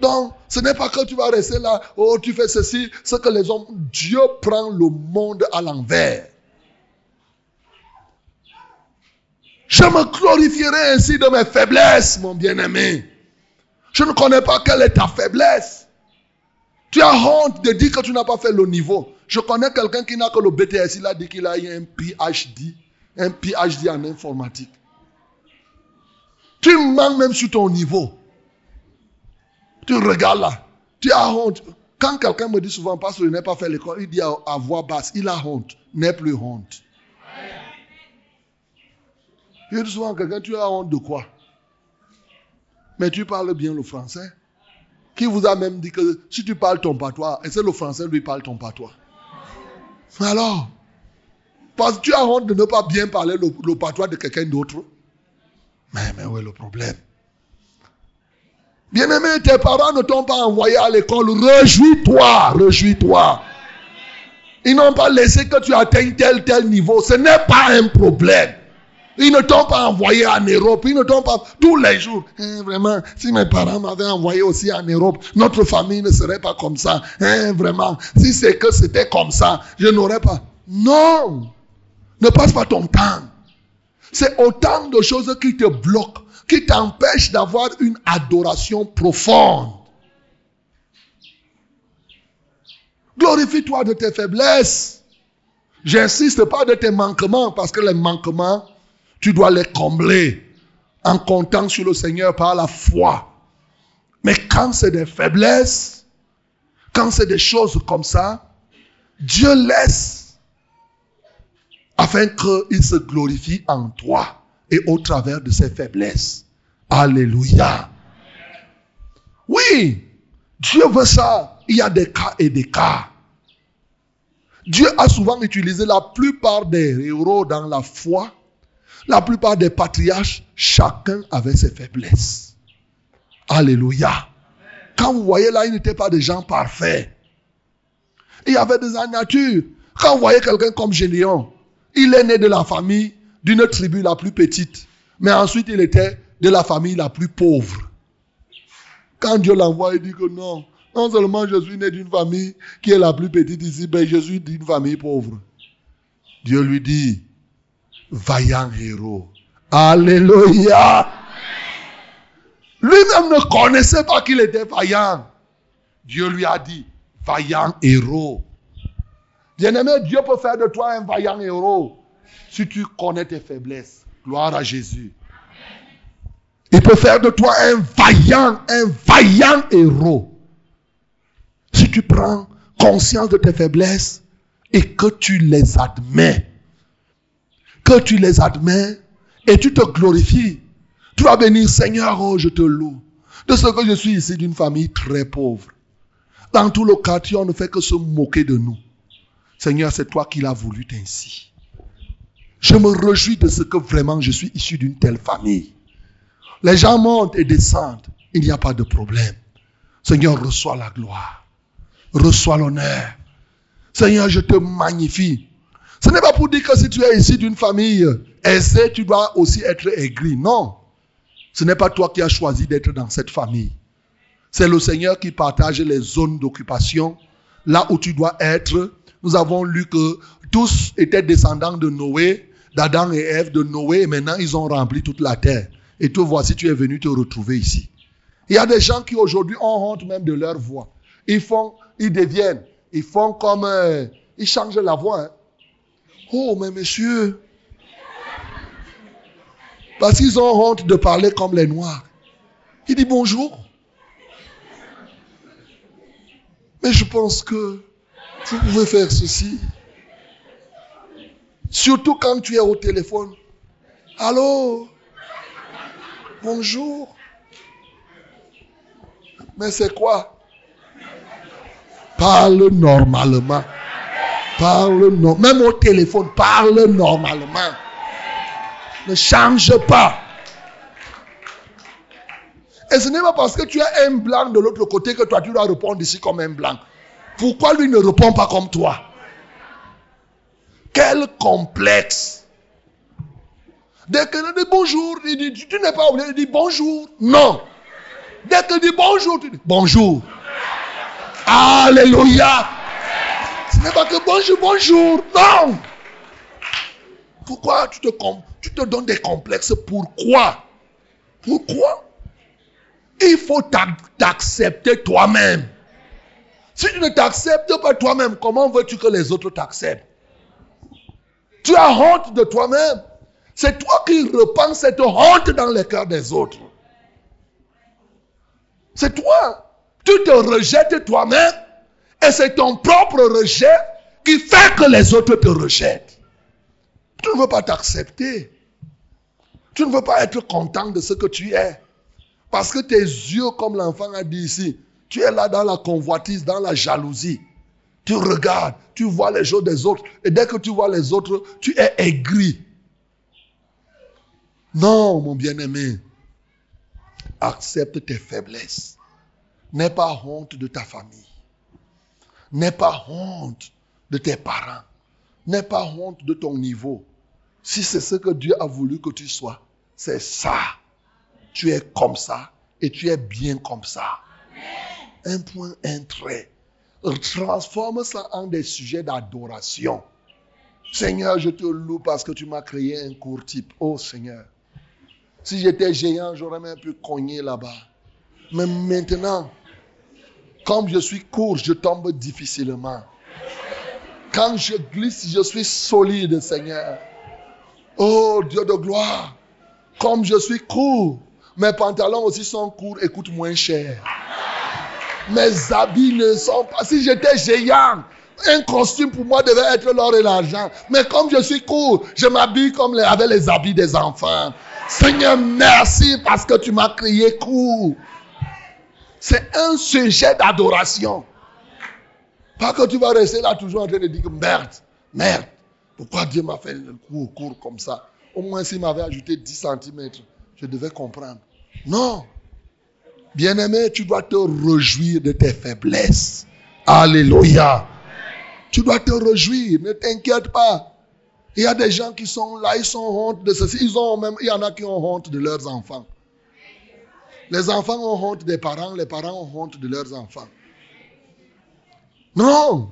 Donc, ce n'est pas que tu vas rester là, oh, tu fais ceci, ce que les hommes, Dieu prend le monde à l'envers. Je me glorifierai ainsi de mes faiblesses, mon bien-aimé. Je ne connais pas quelle est ta faiblesse. Tu as honte de dire que tu n'as pas fait le niveau. Je connais quelqu'un qui n'a que le BTS, il a dit qu'il a eu un PhD, un PhD en informatique. Tu manques même sur ton niveau. Tu regardes là. Tu as honte. Quand quelqu'un me dit souvent, parce qu'il n'a pas fait l'école, il dit à, voix basse, il a honte. N'est plus honte. Je dis souvent quelqu'un, tu as honte de quoi? Mais tu parles bien le français. Qui vous a même dit que si tu parles ton patois, et c'est le français lui parle ton patois. Alors, parce que tu as honte de ne pas bien parler le, le patois de quelqu'un d'autre. Mais, mais où est le problème? Bien-aimé, tes parents ne t'ont pas envoyé à l'école. Réjouis-toi, réjouis-toi. Ils n'ont pas laissé que tu atteignes tel, tel niveau. Ce n'est pas un problème. Ils ne t'ont pas envoyé en Europe. Ils ne t'ont pas tous les jours. Hein, vraiment, si mes parents m'avaient envoyé aussi en Europe, notre famille ne serait pas comme ça. Hein, vraiment, si c'est que c'était comme ça, je n'aurais pas. Non, ne passe pas ton temps. C'est autant de choses qui te bloquent, qui t'empêchent d'avoir une adoration profonde. Glorifie-toi de tes faiblesses. J'insiste pas de tes manquements parce que les manquements, tu dois les combler en comptant sur le Seigneur par la foi. Mais quand c'est des faiblesses, quand c'est des choses comme ça, Dieu laisse afin qu'il se glorifie en toi et au travers de ses faiblesses. Alléluia. Oui, Dieu veut ça. Il y a des cas et des cas. Dieu a souvent utilisé la plupart des héros dans la foi. La plupart des patriarches, chacun avait ses faiblesses. Alléluia. Quand vous voyez là, ils n'étaient pas des gens parfaits. Il y avait des natures. Quand vous voyez quelqu'un comme Généon, il est né de la famille d'une tribu la plus petite. Mais ensuite, il était de la famille la plus pauvre. Quand Dieu l'envoie, il dit que non, non seulement je suis né d'une famille qui est la plus petite ici, mais je suis d'une famille pauvre. Dieu lui dit, vaillant héros. Alléluia. Lui-même ne connaissait pas qu'il était vaillant. Dieu lui a dit, vaillant héros. Bien-aimé, Dieu peut faire de toi un vaillant héros si tu connais tes faiblesses. Gloire à Jésus. Il peut faire de toi un vaillant, un vaillant héros. Si tu prends conscience de tes faiblesses et que tu les admets, que tu les admets et tu te glorifies, tu vas venir, Seigneur, oh, je te loue. De ce que je suis ici d'une famille très pauvre. Dans tout le quartier, on ne fait que se moquer de nous. Seigneur, c'est toi qui l'as voulu ainsi. Je me réjouis de ce que vraiment je suis issu d'une telle famille. Les gens montent et descendent. Il n'y a pas de problème. Seigneur, reçois la gloire. Reçois l'honneur. Seigneur, je te magnifie. Ce n'est pas pour dire que si tu es ici d'une famille aisée, tu dois aussi être aigri. Non. Ce n'est pas toi qui as choisi d'être dans cette famille. C'est le Seigneur qui partage les zones d'occupation. Là où tu dois être. Nous avons lu que tous étaient descendants de Noé, d'Adam et Ève, de Noé, et maintenant ils ont rempli toute la terre. Et toi, voici, tu es venu te retrouver ici. Il y a des gens qui aujourd'hui ont honte même de leur voix. Ils font, ils deviennent, ils font comme, euh, ils changent la voix. Hein. Oh, mais monsieur. Parce qu'ils ont honte de parler comme les Noirs. Il dit bonjour. Mais je pense que vous pouvez faire ceci. Surtout quand tu es au téléphone. Allô? Bonjour. Mais c'est quoi? Parle normalement. Parle non. Même au téléphone, parle normalement. Ne change pas. Et ce n'est pas parce que tu as un blanc de l'autre côté que toi tu dois répondre ici comme un blanc. Pourquoi lui ne répond pas comme toi? Quel complexe. Dès qu'il dit bonjour, il dit, tu n'es pas obligé de dire bonjour. Non. Dès qu'il dit bonjour, tu dis bonjour. Alléluia. Ce n'est pas que bonjour, bonjour. Non. Pourquoi tu te, tu te donnes des complexes? Pourquoi? Pourquoi? Il faut t'accepter toi-même. Si tu ne t'acceptes pas toi-même, comment veux-tu que les autres t'acceptent? Tu as honte de toi-même. C'est toi qui repenses cette honte dans les cœurs des autres. C'est toi. Tu te rejettes toi-même et c'est ton propre rejet qui fait que les autres te rejettent. Tu ne veux pas t'accepter. Tu ne veux pas être content de ce que tu es. Parce que tes yeux, comme l'enfant a dit ici, tu es là dans la convoitise, dans la jalousie. Tu regardes, tu vois les choses des autres. Et dès que tu vois les autres, tu es aigri. Non, mon bien-aimé. Accepte tes faiblesses. N'aie pas honte de ta famille. N'aie pas honte de tes parents. N'aie pas honte de ton niveau. Si c'est ce que Dieu a voulu que tu sois, c'est ça. Tu es comme ça et tu es bien comme ça. Un point, un trait. Transforme ça en des sujets d'adoration. Seigneur, je te loue parce que tu m'as créé un court type. Oh Seigneur. Si j'étais géant, j'aurais même pu cogner là-bas. Mais maintenant, comme je suis court, je tombe difficilement. Quand je glisse, je suis solide, Seigneur. Oh Dieu de gloire. Comme je suis court, mes pantalons aussi sont courts et coûtent moins cher. Mes habits ne sont pas. Si j'étais géant, un costume pour moi devait être l'or et l'argent. Mais comme je suis court, je m'habille comme avec les habits des enfants. Seigneur, merci parce que tu m'as créé court. C'est un sujet d'adoration. Pas que tu vas rester là toujours en train de dire merde, merde. Pourquoi Dieu m'a fait le court comme ça? Au moins s'il m'avait ajouté 10 cm, je devais comprendre. Non. Bien-aimé, tu dois te réjouir de tes faiblesses. Alléluia. Tu dois te réjouir, ne t'inquiète pas. Il y a des gens qui sont là, ils sont honte de ceci. Ils ont même, il y en a qui ont honte de leurs enfants. Les enfants ont honte des parents, les parents ont honte de leurs enfants. Non.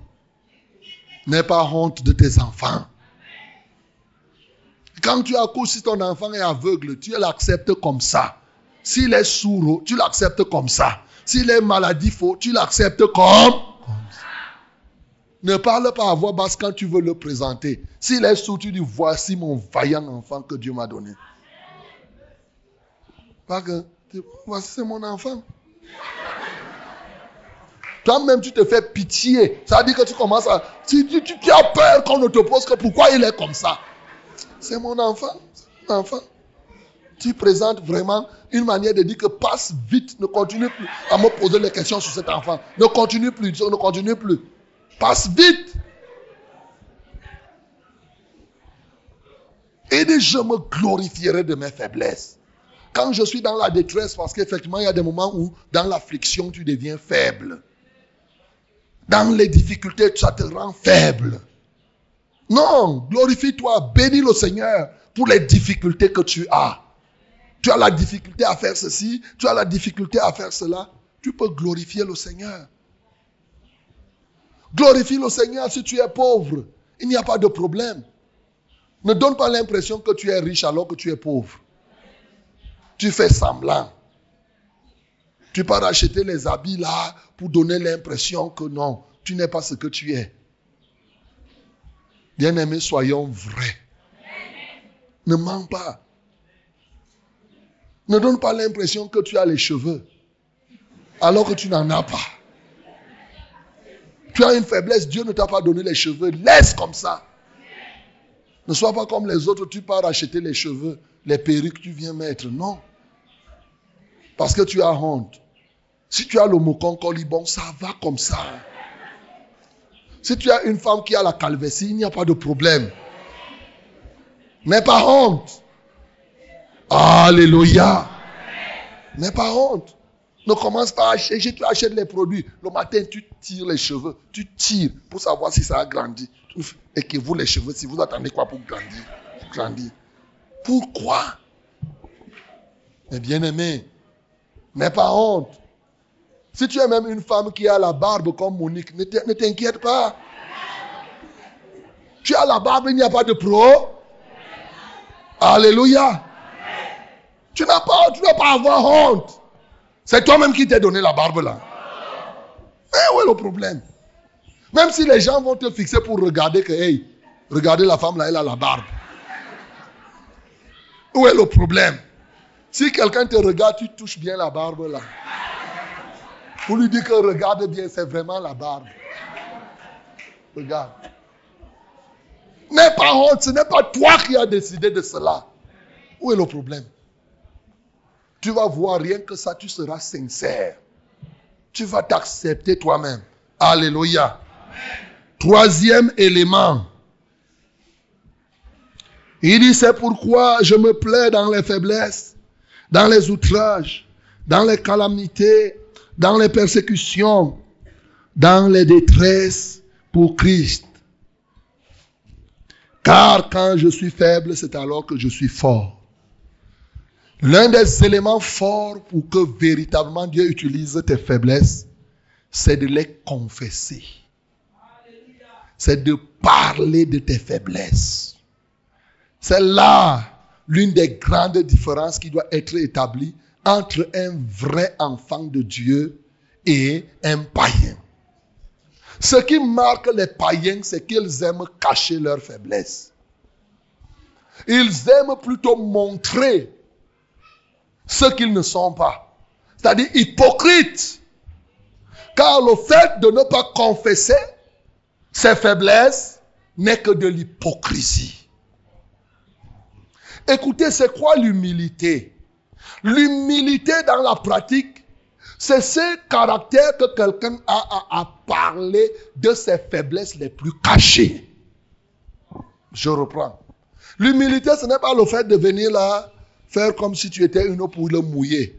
N'aie pas honte de tes enfants. Quand tu accouches, si ton enfant est aveugle, tu l'acceptes comme ça. S'il est sourd, tu l'acceptes comme ça. S'il est maladif, tu l'acceptes comme, ça. Ne parle pas à voix basse quand tu veux le présenter. S'il est sourd, tu dis voici mon vaillant enfant que Dieu m'a donné. Pas que, voici c'est mon enfant. Toi-même, tu te fais pitié. Ça veut dire que tu commences à. Tu, tu as peur qu'on ne te pose que pourquoi il est comme ça. C'est mon enfant. enfant. Tu présentes vraiment une manière de dire que passe vite, ne continue plus à me poser les questions sur cet enfant. Ne continue plus, ne continue plus. Passe vite. Et je me glorifierai de mes faiblesses. Quand je suis dans la détresse, parce qu'effectivement, il y a des moments où, dans l'affliction, tu deviens faible. Dans les difficultés, ça te rend faible. Non, glorifie-toi, bénis le Seigneur pour les difficultés que tu as. Tu as la difficulté à faire ceci, tu as la difficulté à faire cela. Tu peux glorifier le Seigneur. Glorifie le Seigneur si tu es pauvre. Il n'y a pas de problème. Ne donne pas l'impression que tu es riche alors que tu es pauvre. Tu fais semblant. Tu peux racheter les habits là pour donner l'impression que non, tu n'es pas ce que tu es. Bien-aimés, soyons vrais. Ne mens pas. Ne donne pas l'impression que tu as les cheveux alors que tu n'en as pas. Tu as une faiblesse, Dieu ne t'a pas donné les cheveux. Laisse comme ça. Ne sois pas comme les autres, tu pars acheter les cheveux, les perruques que tu viens mettre. Non. Parce que tu as honte. Si tu as le mocon bon, ça va comme ça. Si tu as une femme qui a la calvétie, il n'y a pas de problème. Mais pas honte. Alléluia. Mais pas honte. Ne commence pas à acheter, tu achètes les produits. Le matin, tu tires les cheveux. Tu tires pour savoir si ça a grandi. Et que vous, les cheveux, si vous attendez quoi pour grandir? Grandir. Pourquoi? Mais bien aimé, n'aie pas honte. Si tu es même une femme qui a la barbe comme Monique, ne t'inquiète pas. Tu as la barbe, il n'y a pas de pro. Alléluia. Tu n'as pas, tu n'as pas avoir honte. C'est toi-même qui t'es donné la barbe là. Eh, où est le problème Même si les gens vont te fixer pour regarder que, hey, regardez la femme là, elle a la barbe. Où est le problème? Si quelqu'un te regarde, tu touches bien la barbe là. Pour lui dire que regarde bien, c'est vraiment la barbe. Regarde. N'aie pas honte, ce n'est pas toi qui as décidé de cela. Où est le problème? Tu vas voir rien que ça, tu seras sincère. Tu vas t'accepter toi-même. Alléluia. Troisième élément. Il dit, c'est pourquoi je me plais dans les faiblesses, dans les outrages, dans les calamités, dans les persécutions, dans les détresses pour Christ. Car quand je suis faible, c'est alors que je suis fort. L'un des éléments forts pour que véritablement Dieu utilise tes faiblesses, c'est de les confesser. C'est de parler de tes faiblesses. C'est là l'une des grandes différences qui doit être établie entre un vrai enfant de Dieu et un païen. Ce qui marque les païens, c'est qu'ils aiment cacher leurs faiblesses. Ils aiment plutôt montrer ce qu'ils ne sont pas. C'est-à-dire hypocrites. Car le fait de ne pas confesser ses faiblesses n'est que de l'hypocrisie. Écoutez, c'est quoi l'humilité? L'humilité dans la pratique, c'est ce caractère que quelqu'un a à, parler de ses faiblesses les plus cachées. Je reprends. L'humilité, ce n'est pas le fait de venir là faire comme si tu étais une eau pour le mouiller.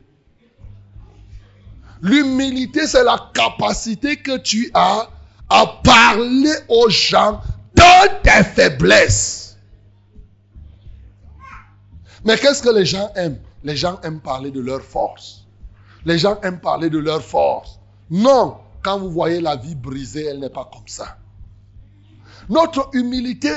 L'humilité, c'est la capacité que tu as à parler aux gens de tes faiblesses. Mais qu'est-ce que les gens aiment? Les gens aiment parler de leur force. Les gens aiment parler de leur force. Non, quand vous voyez la vie brisée, elle n'est pas comme ça. Notre humilité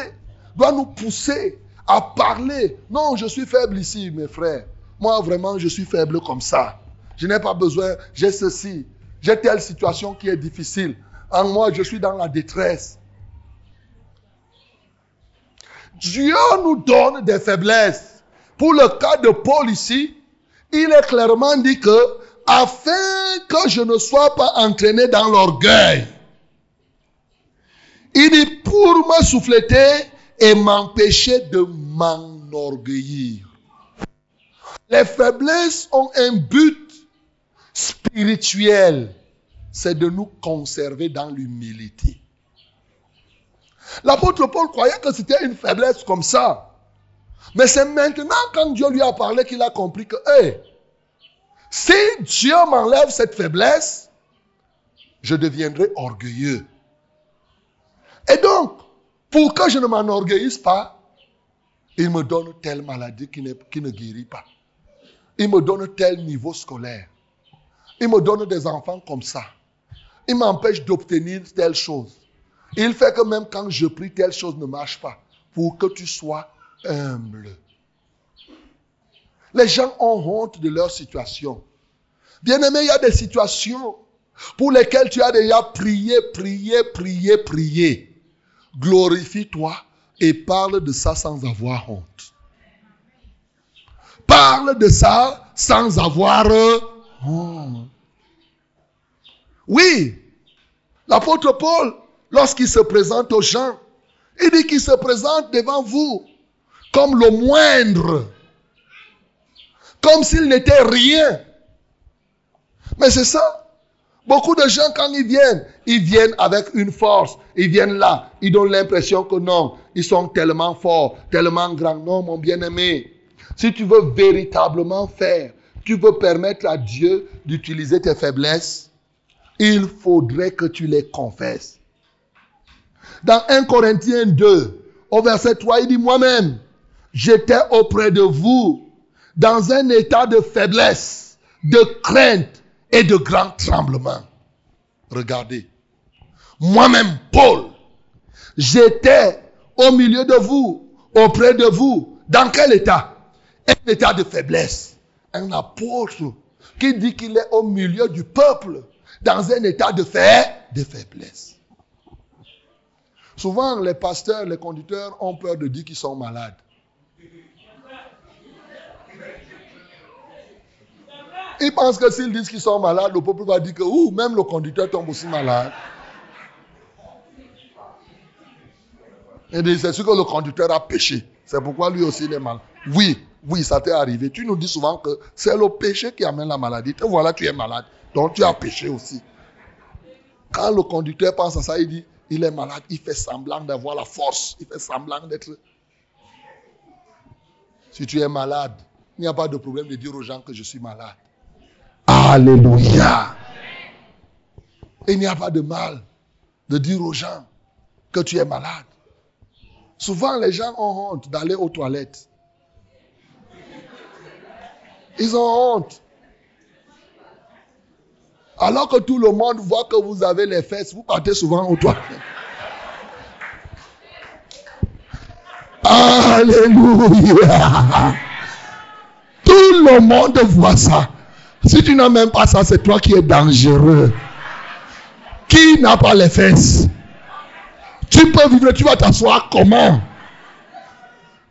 doit nous pousser à parler. Non, je suis faible ici, mes frères. Moi, vraiment, je suis faible comme ça. Je n'ai pas besoin, j'ai ceci. J'ai telle situation qui est difficile. En moi, je suis dans la détresse. Dieu nous donne des faiblesses. Pour le cas de Paul ici, il est clairement dit que afin que je ne sois pas entraîné dans l'orgueil, il dit pour me souffleter et m'empêcher de m'enorgueillir. Les faiblesses ont un but spirituel, c'est de nous conserver dans l'humilité. L'apôtre Paul croyait que c'était une faiblesse comme ça. Mais c'est maintenant quand Dieu lui a parlé qu'il a compris que, hé, si Dieu m'enlève cette faiblesse, je deviendrai orgueilleux. Et donc, pour que je ne m'enorgueillisse pas, il me donne telle maladie qui ne, qui ne guérit pas. Il me donne tel niveau scolaire. Il me donne des enfants comme ça. Il m'empêche d'obtenir telle chose. Il fait que même quand je prie, telle chose ne marche pas. Pour que tu sois humble. Les gens ont honte de leur situation. Bien aimé, il y a des situations pour lesquelles tu as déjà prié, prié, prié, prié. Glorifie-toi et parle de ça sans avoir honte. Parle de ça sans avoir honte. Oui, l'apôtre Paul, lorsqu'il se présente aux gens, il dit qu'il se présente devant vous comme le moindre, comme s'il n'était rien. Mais c'est ça. Beaucoup de gens, quand ils viennent, ils viennent avec une force. Ils viennent là. Ils donnent l'impression que non, ils sont tellement forts, tellement grands. Non, mon bien-aimé. Si tu veux véritablement faire, tu veux permettre à Dieu d'utiliser tes faiblesses, il faudrait que tu les confesses. Dans 1 Corinthiens 2, au verset 3, il dit, moi-même, j'étais auprès de vous dans un état de faiblesse, de crainte et de grands tremblements. Regardez. Moi-même, Paul, j'étais au milieu de vous, auprès de vous. Dans quel état? Un état de faiblesse. Un apôtre qui dit qu'il est au milieu du peuple, dans un état de, de faiblesse. Souvent, les pasteurs, les conducteurs ont peur de dire qu'ils sont malades. Ils pensent que s'ils disent qu'ils sont malades, le peuple va dire que même le conducteur tombe aussi malade. C'est sûr que le conducteur a péché. C'est pourquoi lui aussi il est malade. Oui, oui, ça t'est arrivé. Tu nous dis souvent que c'est le péché qui amène la maladie. Te voilà, tu es malade. Donc tu as péché aussi. Quand le conducteur pense à ça, il dit, il est malade, il fait semblant d'avoir la force. Il fait semblant d'être... Si tu es malade, il n'y a pas de problème de dire aux gens que je suis malade. Alléluia. Il n'y a pas de mal de dire aux gens que tu es malade. Souvent, les gens ont honte d'aller aux toilettes. Ils ont honte. Alors que tout le monde voit que vous avez les fesses, vous partez souvent aux toilettes. Alléluia. Tout le monde voit ça. Si tu n'as même pas ça, c'est toi qui es dangereux. Qui n'a pas les fesses? Tu peux vivre, tu vas t'asseoir comment?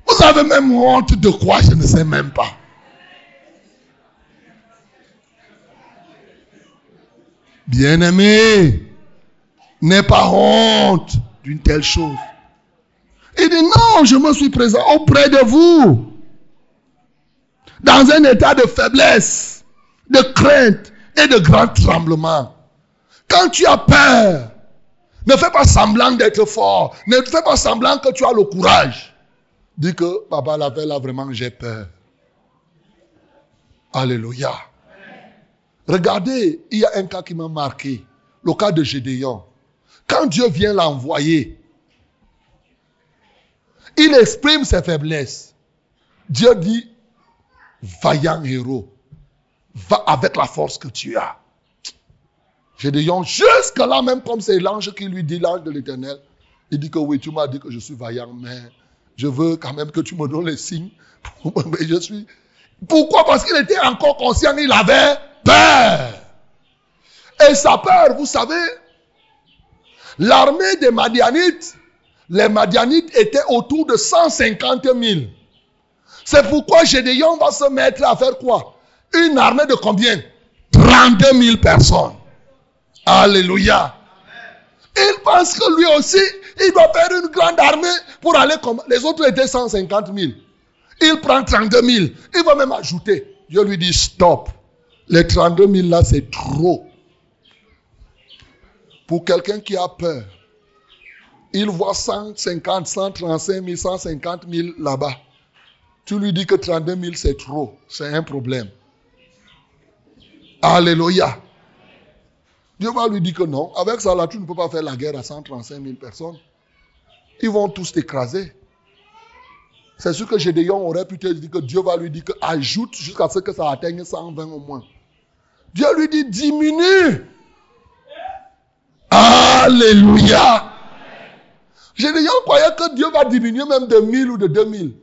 Vous avez même honte de quoi? Je ne sais même pas. Bien-aimé, n'aie pas honte d'une telle chose. Il dit non, je me suis présent auprès de vous. Dans un état de faiblesse, de crainte et de grand tremblement. Quand tu as peur, ne fais pas semblant d'être fort. Ne fais pas semblant que tu as le courage. Dis que, papa, la là, vraiment, j'ai peur. Alléluia. Regardez, il y a un cas qui m'a marqué. Le cas de Gédéon. Quand Dieu vient l'envoyer, il exprime ses faiblesses. Dieu dit, vaillant héros, va avec la force que tu as. Gédéon, jusque là, même comme c'est l'ange qui lui dit, l'ange de l'éternel, il dit que oui, tu m'as dit que je suis vaillant, mais je veux quand même que tu me donnes les signes. Mais je suis. Pourquoi? Parce qu'il était encore conscient, il avait peur. Et sa peur, vous savez, l'armée des Madianites, les Madianites étaient autour de 150 000. C'est pourquoi Gédéon va se mettre à faire quoi? Une armée de combien? 32 000 personnes. Alléluia. Il pense que lui aussi, il doit faire une grande armée pour aller comme... Les autres étaient 150 000. Il prend 32 000. Il va même ajouter. Dieu lui dit stop. Les 32 000 là, c'est trop. Pour quelqu'un qui a peur, il voit 150, 135 000, 150 000 là-bas. Tu lui dis que 32 000 c'est trop. C'est un problème. Alléluia. Dieu va lui dire que non. Avec ça là, tu ne peux pas faire la guerre à 135 000 personnes. Ils vont tous t'écraser. C'est sûr que Gédéon aurait pu te dire que Dieu va lui dire que ajoute jusqu'à ce que ça atteigne 120 au moins. Dieu lui dit diminue. Alléluia. Gédéon croyait que Dieu va diminuer même de 1000 ou de 2000.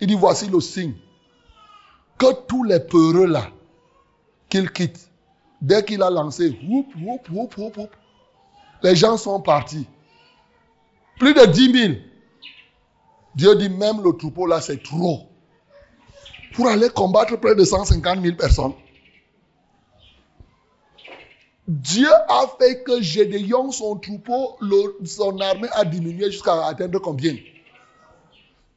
Il dit voici le signe. Que tous les peureux là, qu'il quitte. Dès qu'il a lancé, les gens sont partis. Plus de 10 000. Dieu dit même le troupeau là, c'est trop. Pour aller combattre près de 150 000 personnes. Dieu a fait que Gédéon, son troupeau, son armée a diminué jusqu'à atteindre combien?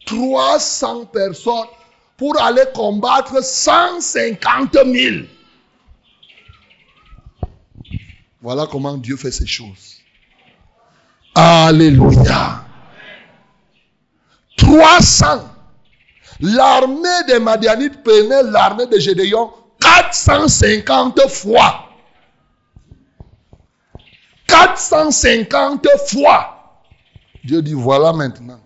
300 personnes pour aller combattre 150 000. Voilà comment Dieu fait ces choses. Alléluia. 300. L'armée des Madianites prenait l'armée de Gédéon 450 fois. 450 fois. Dieu dit, voilà maintenant.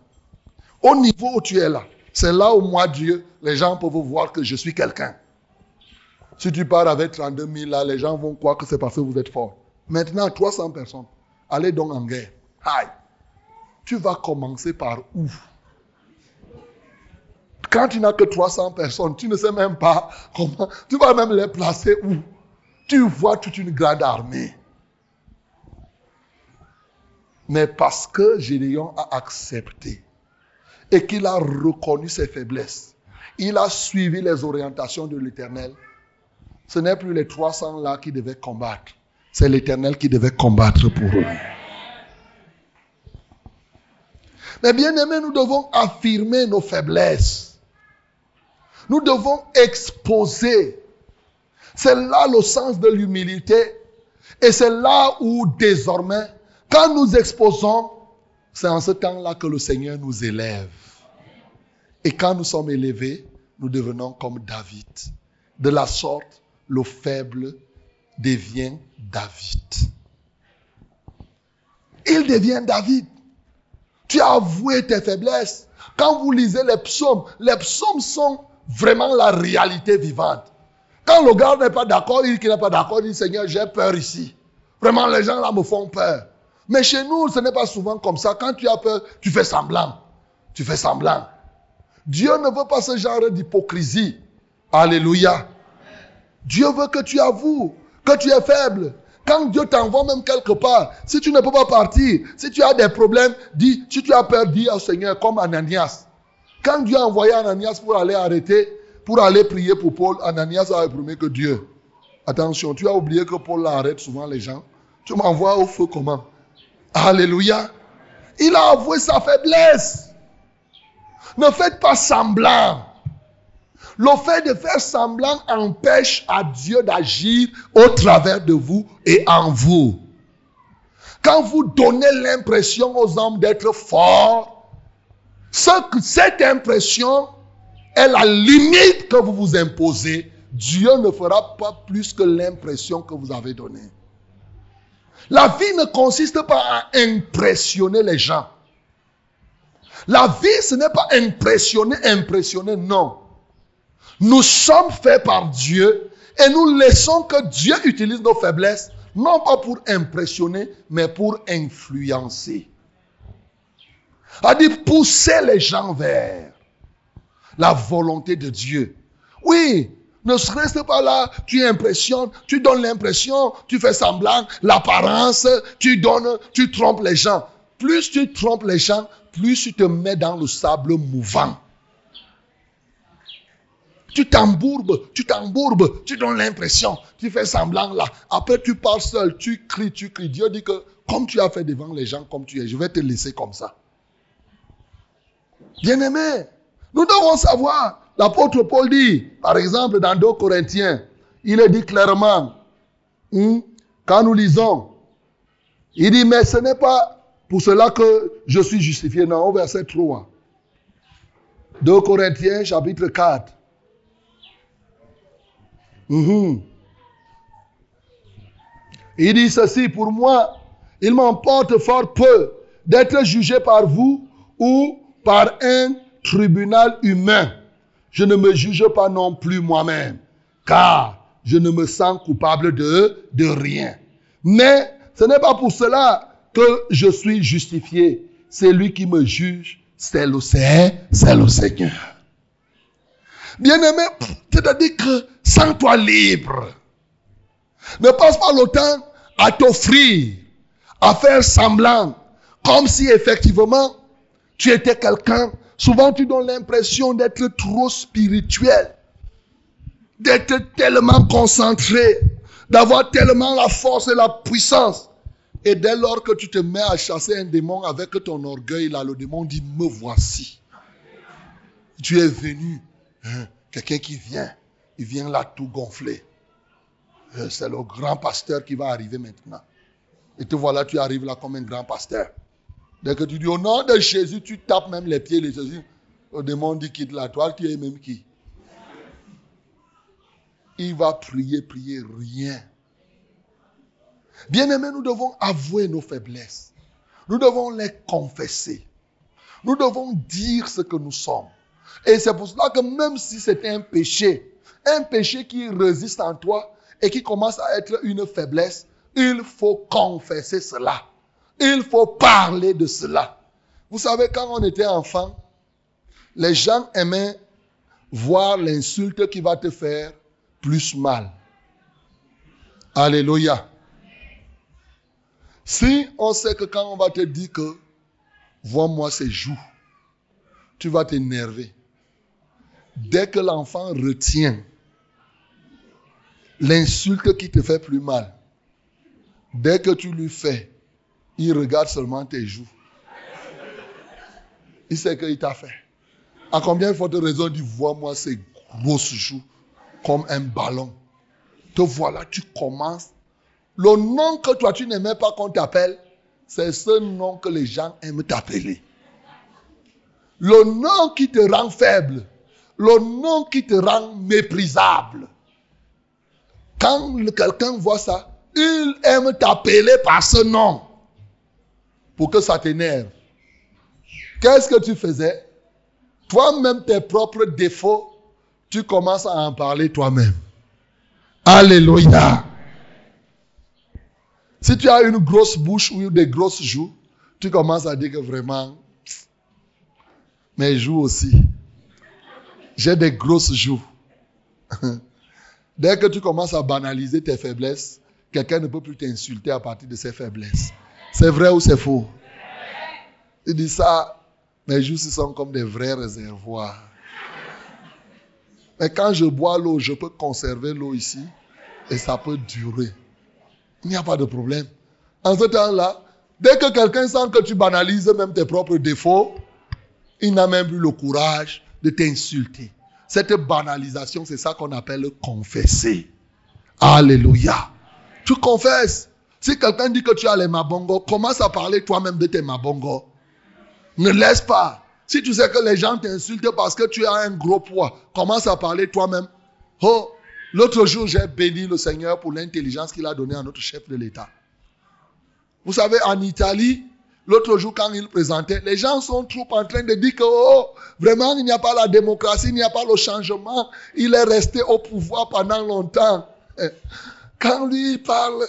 Au niveau où tu es là, c'est là où moi, Dieu, les gens peuvent voir que je suis quelqu'un. Si tu pars avec 32 000 là, les gens vont croire que c'est parce que vous êtes fort. Maintenant, 300 personnes. Allez donc en guerre. Aïe. Tu vas commencer par où? Quand tu n'as que 300 personnes, tu ne sais même pas comment. Tu vas même les placer où? Tu vois toute une grande armée. Mais parce que Gédéon a accepté et qu'il a reconnu ses faiblesses, il a suivi les orientations de l'Éternel. Ce n'est plus les 300 là qui devaient combattre. C'est l'Éternel qui devait combattre pour eux. Mais bien aimé, nous devons affirmer nos faiblesses. Nous devons exposer. C'est là le sens de l'humilité. Et c'est là où désormais quand nous exposons, c'est en ce temps-là que le Seigneur nous élève. Et quand nous sommes élevés, nous devenons comme David. De la sorte, le faible devient David. Il devient David. Tu as avoué tes faiblesses. Quand vous lisez les psaumes, les psaumes sont vraiment la réalité vivante. Quand le gars n'est pas d'accord, il n'est pas d'accord, il dit Seigneur, j'ai peur ici. Vraiment, les gens là me font peur. Mais chez nous, ce n'est pas souvent comme ça. Quand tu as peur, tu fais semblant. Tu fais semblant. Dieu ne veut pas ce genre d'hypocrisie. Alléluia. Dieu veut que tu avoues que tu es faible. Quand Dieu t'envoie même quelque part, si tu ne peux pas partir, si tu as des problèmes, dis, si tu as peur, dis au Seigneur, comme Ananias. Quand Dieu a envoyé Ananias pour aller arrêter, pour aller prier pour Paul, Ananias a promis que Dieu, attention, tu as oublié que Paul arrête souvent les gens. Tu m'envoies au feu comment? Alléluia. Il a avoué sa faiblesse. Ne faites pas semblant. Le fait de faire semblant empêche à Dieu d'agir au travers de vous et en vous. Quand vous donnez l'impression aux hommes d'être forts, cette impression est la limite que vous vous imposez. Dieu ne fera pas plus que l'impression que vous avez donnée. La vie ne consiste pas à impressionner les gens. La vie, ce n'est pas impressionner, impressionner, non. Nous sommes faits par Dieu et nous laissons que Dieu utilise nos faiblesses, non pas pour impressionner, mais pour influencer. A dit pousser les gens vers la volonté de Dieu. Oui, ne reste pas là, tu impressionnes, tu donnes l'impression, tu fais semblant, l'apparence, tu donnes, tu trompes les gens. Plus tu trompes les gens, plus tu te mets dans le sable mouvant. Tu t'embourbes, tu t'embourbes, tu donnes l'impression, tu fais semblant là. Après, tu parles seul, tu cries, tu cries. Dieu dit que comme tu as fait devant les gens comme tu es, je vais te laisser comme ça. Bien-aimé, nous devons savoir. L'apôtre Paul dit, par exemple, dans 2 Corinthiens, il est dit clairement, hmm, quand nous lisons, il dit, mais ce n'est pas pour cela que je suis justifié. Non, au verset 3. 2 Corinthiens, chapitre 4. Mhm. Il dit ceci, pour moi, il m'emporte fort peu d'être jugé par vous ou par un tribunal humain. Je ne me juge pas non plus moi-même, car je ne me sens coupable de, rien. Mais ce n'est pas pour cela que je suis justifié. C'est lui qui me juge, c'est le Seigneur. Bien-aimé, c'est-à-dire que sens-toi libre. Ne passe pas le temps à t'offrir, à faire semblant, comme si effectivement tu étais quelqu'un. Souvent tu donnes l'impression d'être trop spirituel, d'être tellement concentré, d'avoir tellement la force et la puissance. Et dès lors que tu te mets à chasser un démon avec ton orgueil, là, le démon dit, me voici. Tu es venu? Quelqu'un qui vient, il vient là tout gonflé. Euh, c'est le grand pasteur qui va arriver maintenant. Et te voilà, tu arrives là comme un grand pasteur. Dès que tu dis au nom de Jésus, tu tapes même les pieds de Jésus. Le démon dit quitte la toi, tu es même qui? Il va prier, prier, rien. Bien aimé, nous devons avouer nos faiblesses. Nous devons les confesser. Nous devons dire ce que nous sommes. Et c'est pour cela que même si c'est un péché, un péché qui résiste en toi et qui commence à être une faiblesse, il faut confesser cela. Il faut parler de cela. Vous savez, quand on était enfant, les gens aimaient voir l'insulte qui va te faire plus mal. Alléluia. Si on sait que quand on va te dire que vois-moi ces joues, tu vas t'énerver. Dès que l'enfant retient l'insulte qui te fait plus mal, dès que tu lui fais, il regarde seulement tes joues. Il sait qu'il t'a fait. À combien de raison dit vois-moi ces grosses joues comme un ballon. Te voilà, tu commences. Le nom que toi tu n'aimais pas qu'on t'appelle, c'est ce nom que les gens aiment t'appeler. Le nom qui te rend faible, le nom qui te rend méprisable. Quand quelqu'un voit ça, il aime t'appeler par ce nom pour que ça t'énerve. Qu'est-ce que tu faisais? Toi-même, tes propres défauts, tu commences à en parler toi-même. Alléluia. Si tu as une grosse bouche ou des grosses joues, tu commences à dire que vraiment, mes joues aussi. J'ai des grosses joues. Dès que tu commences à banaliser tes faiblesses, quelqu'un ne peut plus t'insulter à partir de ses faiblesses. C'est vrai ou c'est faux? Il dit ça, mes joues sont comme des vrais réservoirs. Mais quand je bois l'eau, je peux conserver l'eau ici et ça peut durer. Il n'y a pas de problème. En ce temps-là, dès que quelqu'un sent que tu banalises même tes propres défauts, il n'a même plus le courage de t'insulter. Cette banalisation, c'est ça qu'on appelle confesser. Alléluia. Tu confesses. Si quelqu'un dit que tu as les mabongos, commence à parler toi-même de tes mabongos. Ne laisse pas. Si tu sais que les gens t'insultent parce que tu as un gros poids, commence à parler toi-même. Oh, l'autre jour, j'ai béni le Seigneur pour l'intelligence qu'il a donnée à notre chef de l'État. Vous savez, en Italie, l'autre jour, quand il présentait, les gens sont trop en train de dire que, oh, vraiment, il n'y a pas la démocratie, il n'y a pas le changement. Il est resté au pouvoir pendant longtemps. Quand lui parle,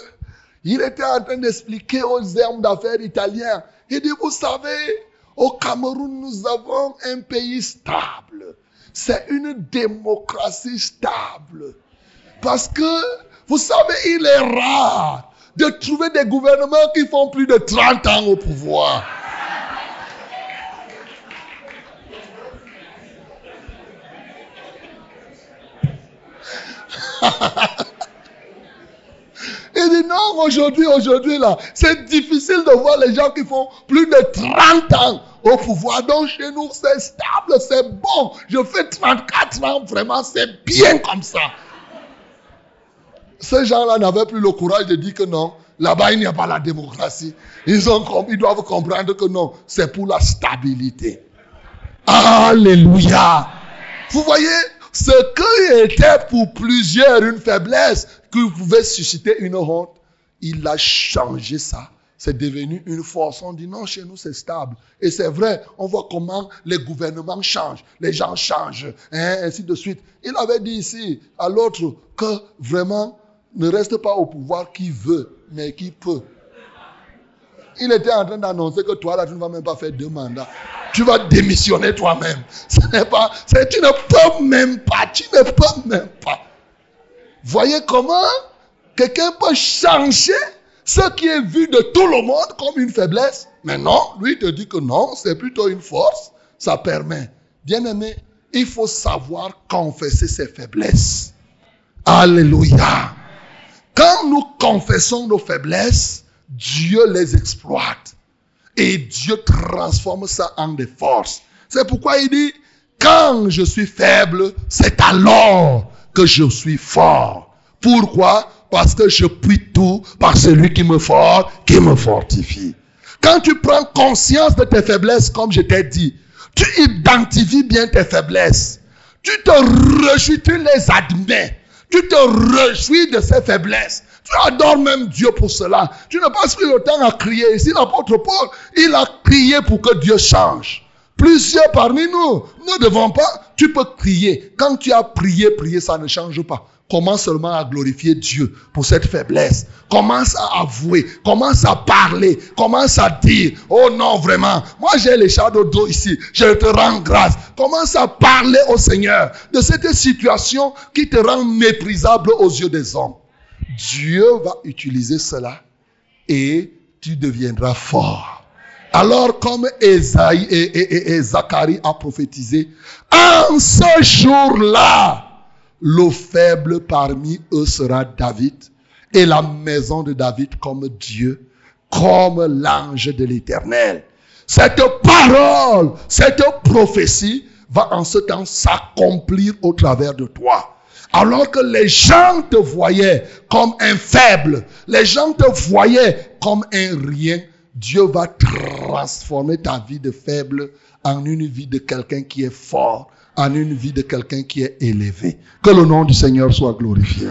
il était en train d'expliquer aux hommes d'affaires italiens. Il dit, vous savez, au Cameroun, nous avons un pays stable. C'est une démocratie stable. Parce que, vous savez, il est rare de trouver des gouvernements qui font plus de 30 ans au pouvoir. Il dit non, aujourd'hui, aujourd'hui, là, c'est difficile de voir les gens qui font plus de 30 ans au pouvoir. Donc chez nous, c'est stable, c'est bon. Je fais 34 ans, vraiment, c'est bien comme ça. Ces gens-là n'avaient plus le courage de dire que non, là-bas, il n'y a pas la démocratie. Ils, doivent comprendre que non, c'est pour la stabilité. Alléluia. Vous voyez, ce qui était pour plusieurs une faiblesse, qui pouvait susciter une honte, il a changé ça. C'est devenu une force. On dit non, chez nous c'est stable. Et c'est vrai, on voit comment les gouvernements changent, les gens changent, hein, ainsi de suite. Il avait dit ici à l'autre que vraiment ne reste pas au pouvoir qui veut, mais qui peut. Il était en train d'annoncer que toi, là, tu ne vas même pas faire deux mandats. Tu vas démissionner toi-même. Ce n'est pas, tu ne peux même pas, tu ne peux même pas. Voyez comment quelqu'un peut changer ce qui est vu de tout le monde comme une faiblesse. Mais non, lui te dit que non, c'est plutôt une force. Ça permet. Bien aimé, il faut savoir confesser ses faiblesses. Alléluia. Quand nous confessons nos faiblesses, Dieu les exploite. Et Dieu transforme ça en des forces. C'est pourquoi il dit, quand je suis faible, c'est alors que je suis fort. Pourquoi? Parce que je puis tout par celui qui me fort, qui me fortifie. Quand tu prends conscience de tes faiblesses, comme je t'ai dit, tu identifies bien tes faiblesses. Tu te réjouis, tu les admets. Tu te réjouis de ces faiblesses. Tu adores même Dieu pour cela. Tu ne passes plus le temps à crier. Ici, l'apôtre Paul, il a crié pour que Dieu change. Plusieurs parmi nous ne devons pas. Tu peux crier. Quand tu as prié, prier, ça ne change pas. Commence seulement à glorifier Dieu pour cette faiblesse? Commence à avouer. Commence à parler. Commence à dire, oh non, vraiment, moi j'ai les shadows d'eau ici. Je te rends grâce. Commence à parler au Seigneur de cette situation qui te rend méprisable aux yeux des hommes. Dieu va utiliser cela et tu deviendras fort. Alors comme Esaïe et, Zacharie a prophétisé, en ce jour-là, le faible parmi eux sera David et la maison de David comme Dieu, comme l'ange de l'éternel. Cette parole, cette prophétie va en ce temps s'accomplir au travers de toi. Alors que les gens te voyaient comme un faible, les gens te voyaient comme un rien, Dieu va transformer ta vie de faible en une vie de quelqu'un qui est fort, en une vie de quelqu'un qui est élevé. Que le nom du Seigneur soit glorifié.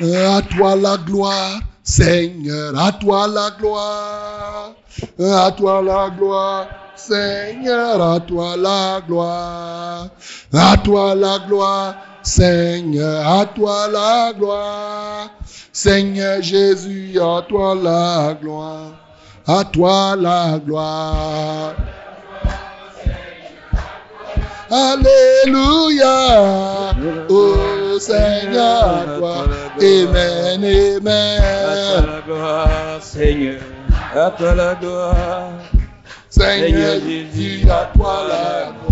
À toi la gloire, Seigneur, à toi la gloire. À toi la gloire, Seigneur, à toi la gloire. À toi la gloire, Seigneur, à toi la gloire. Seigneur Jésus, à toi la gloire. À toi la gloire. Alléluia. Oh Seigneur, à toi. Amen, À toi amen. la gloire, Seigneur. À toi la gloire. Seigneur Jésus, à toi la gloire.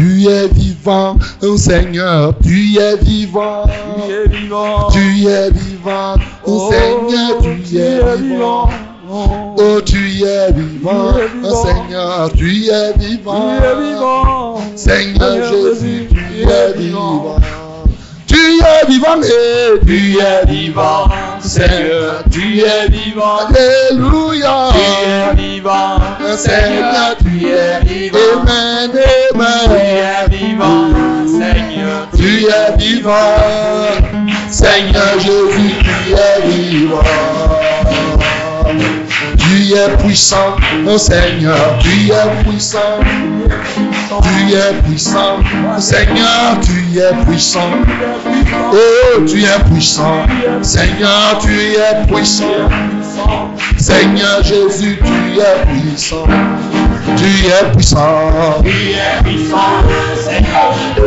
Tu es vivant, oh Seigneur, tu es vivant. Tu es vivant. Tu es vivant, oh Seigneur, tu es vivant. Oh, Oh, tu es vivant, Tu es oh vivant. Seigneur, tu es vivant. Seigneur Jésus, tu es vivant. Tu es vivant et tu es vivant. Seigneur, tu es vivant. Alléluia. Tu es vivant. Seigneur, tu es vivant. Amen, Tu es vivant. Seigneur, Tu es vivant. Seigneur Jésus, tu es vivant. Es puissant, Seigneur, tu es puissant. Tu es puissant, Seigneur, tu es puissant. Oh, tu es puissant, Seigneur, tu es puissant. Seigneur Jésus, tu es puissant. Tu es puissant. Tu es vivant. Seigneur.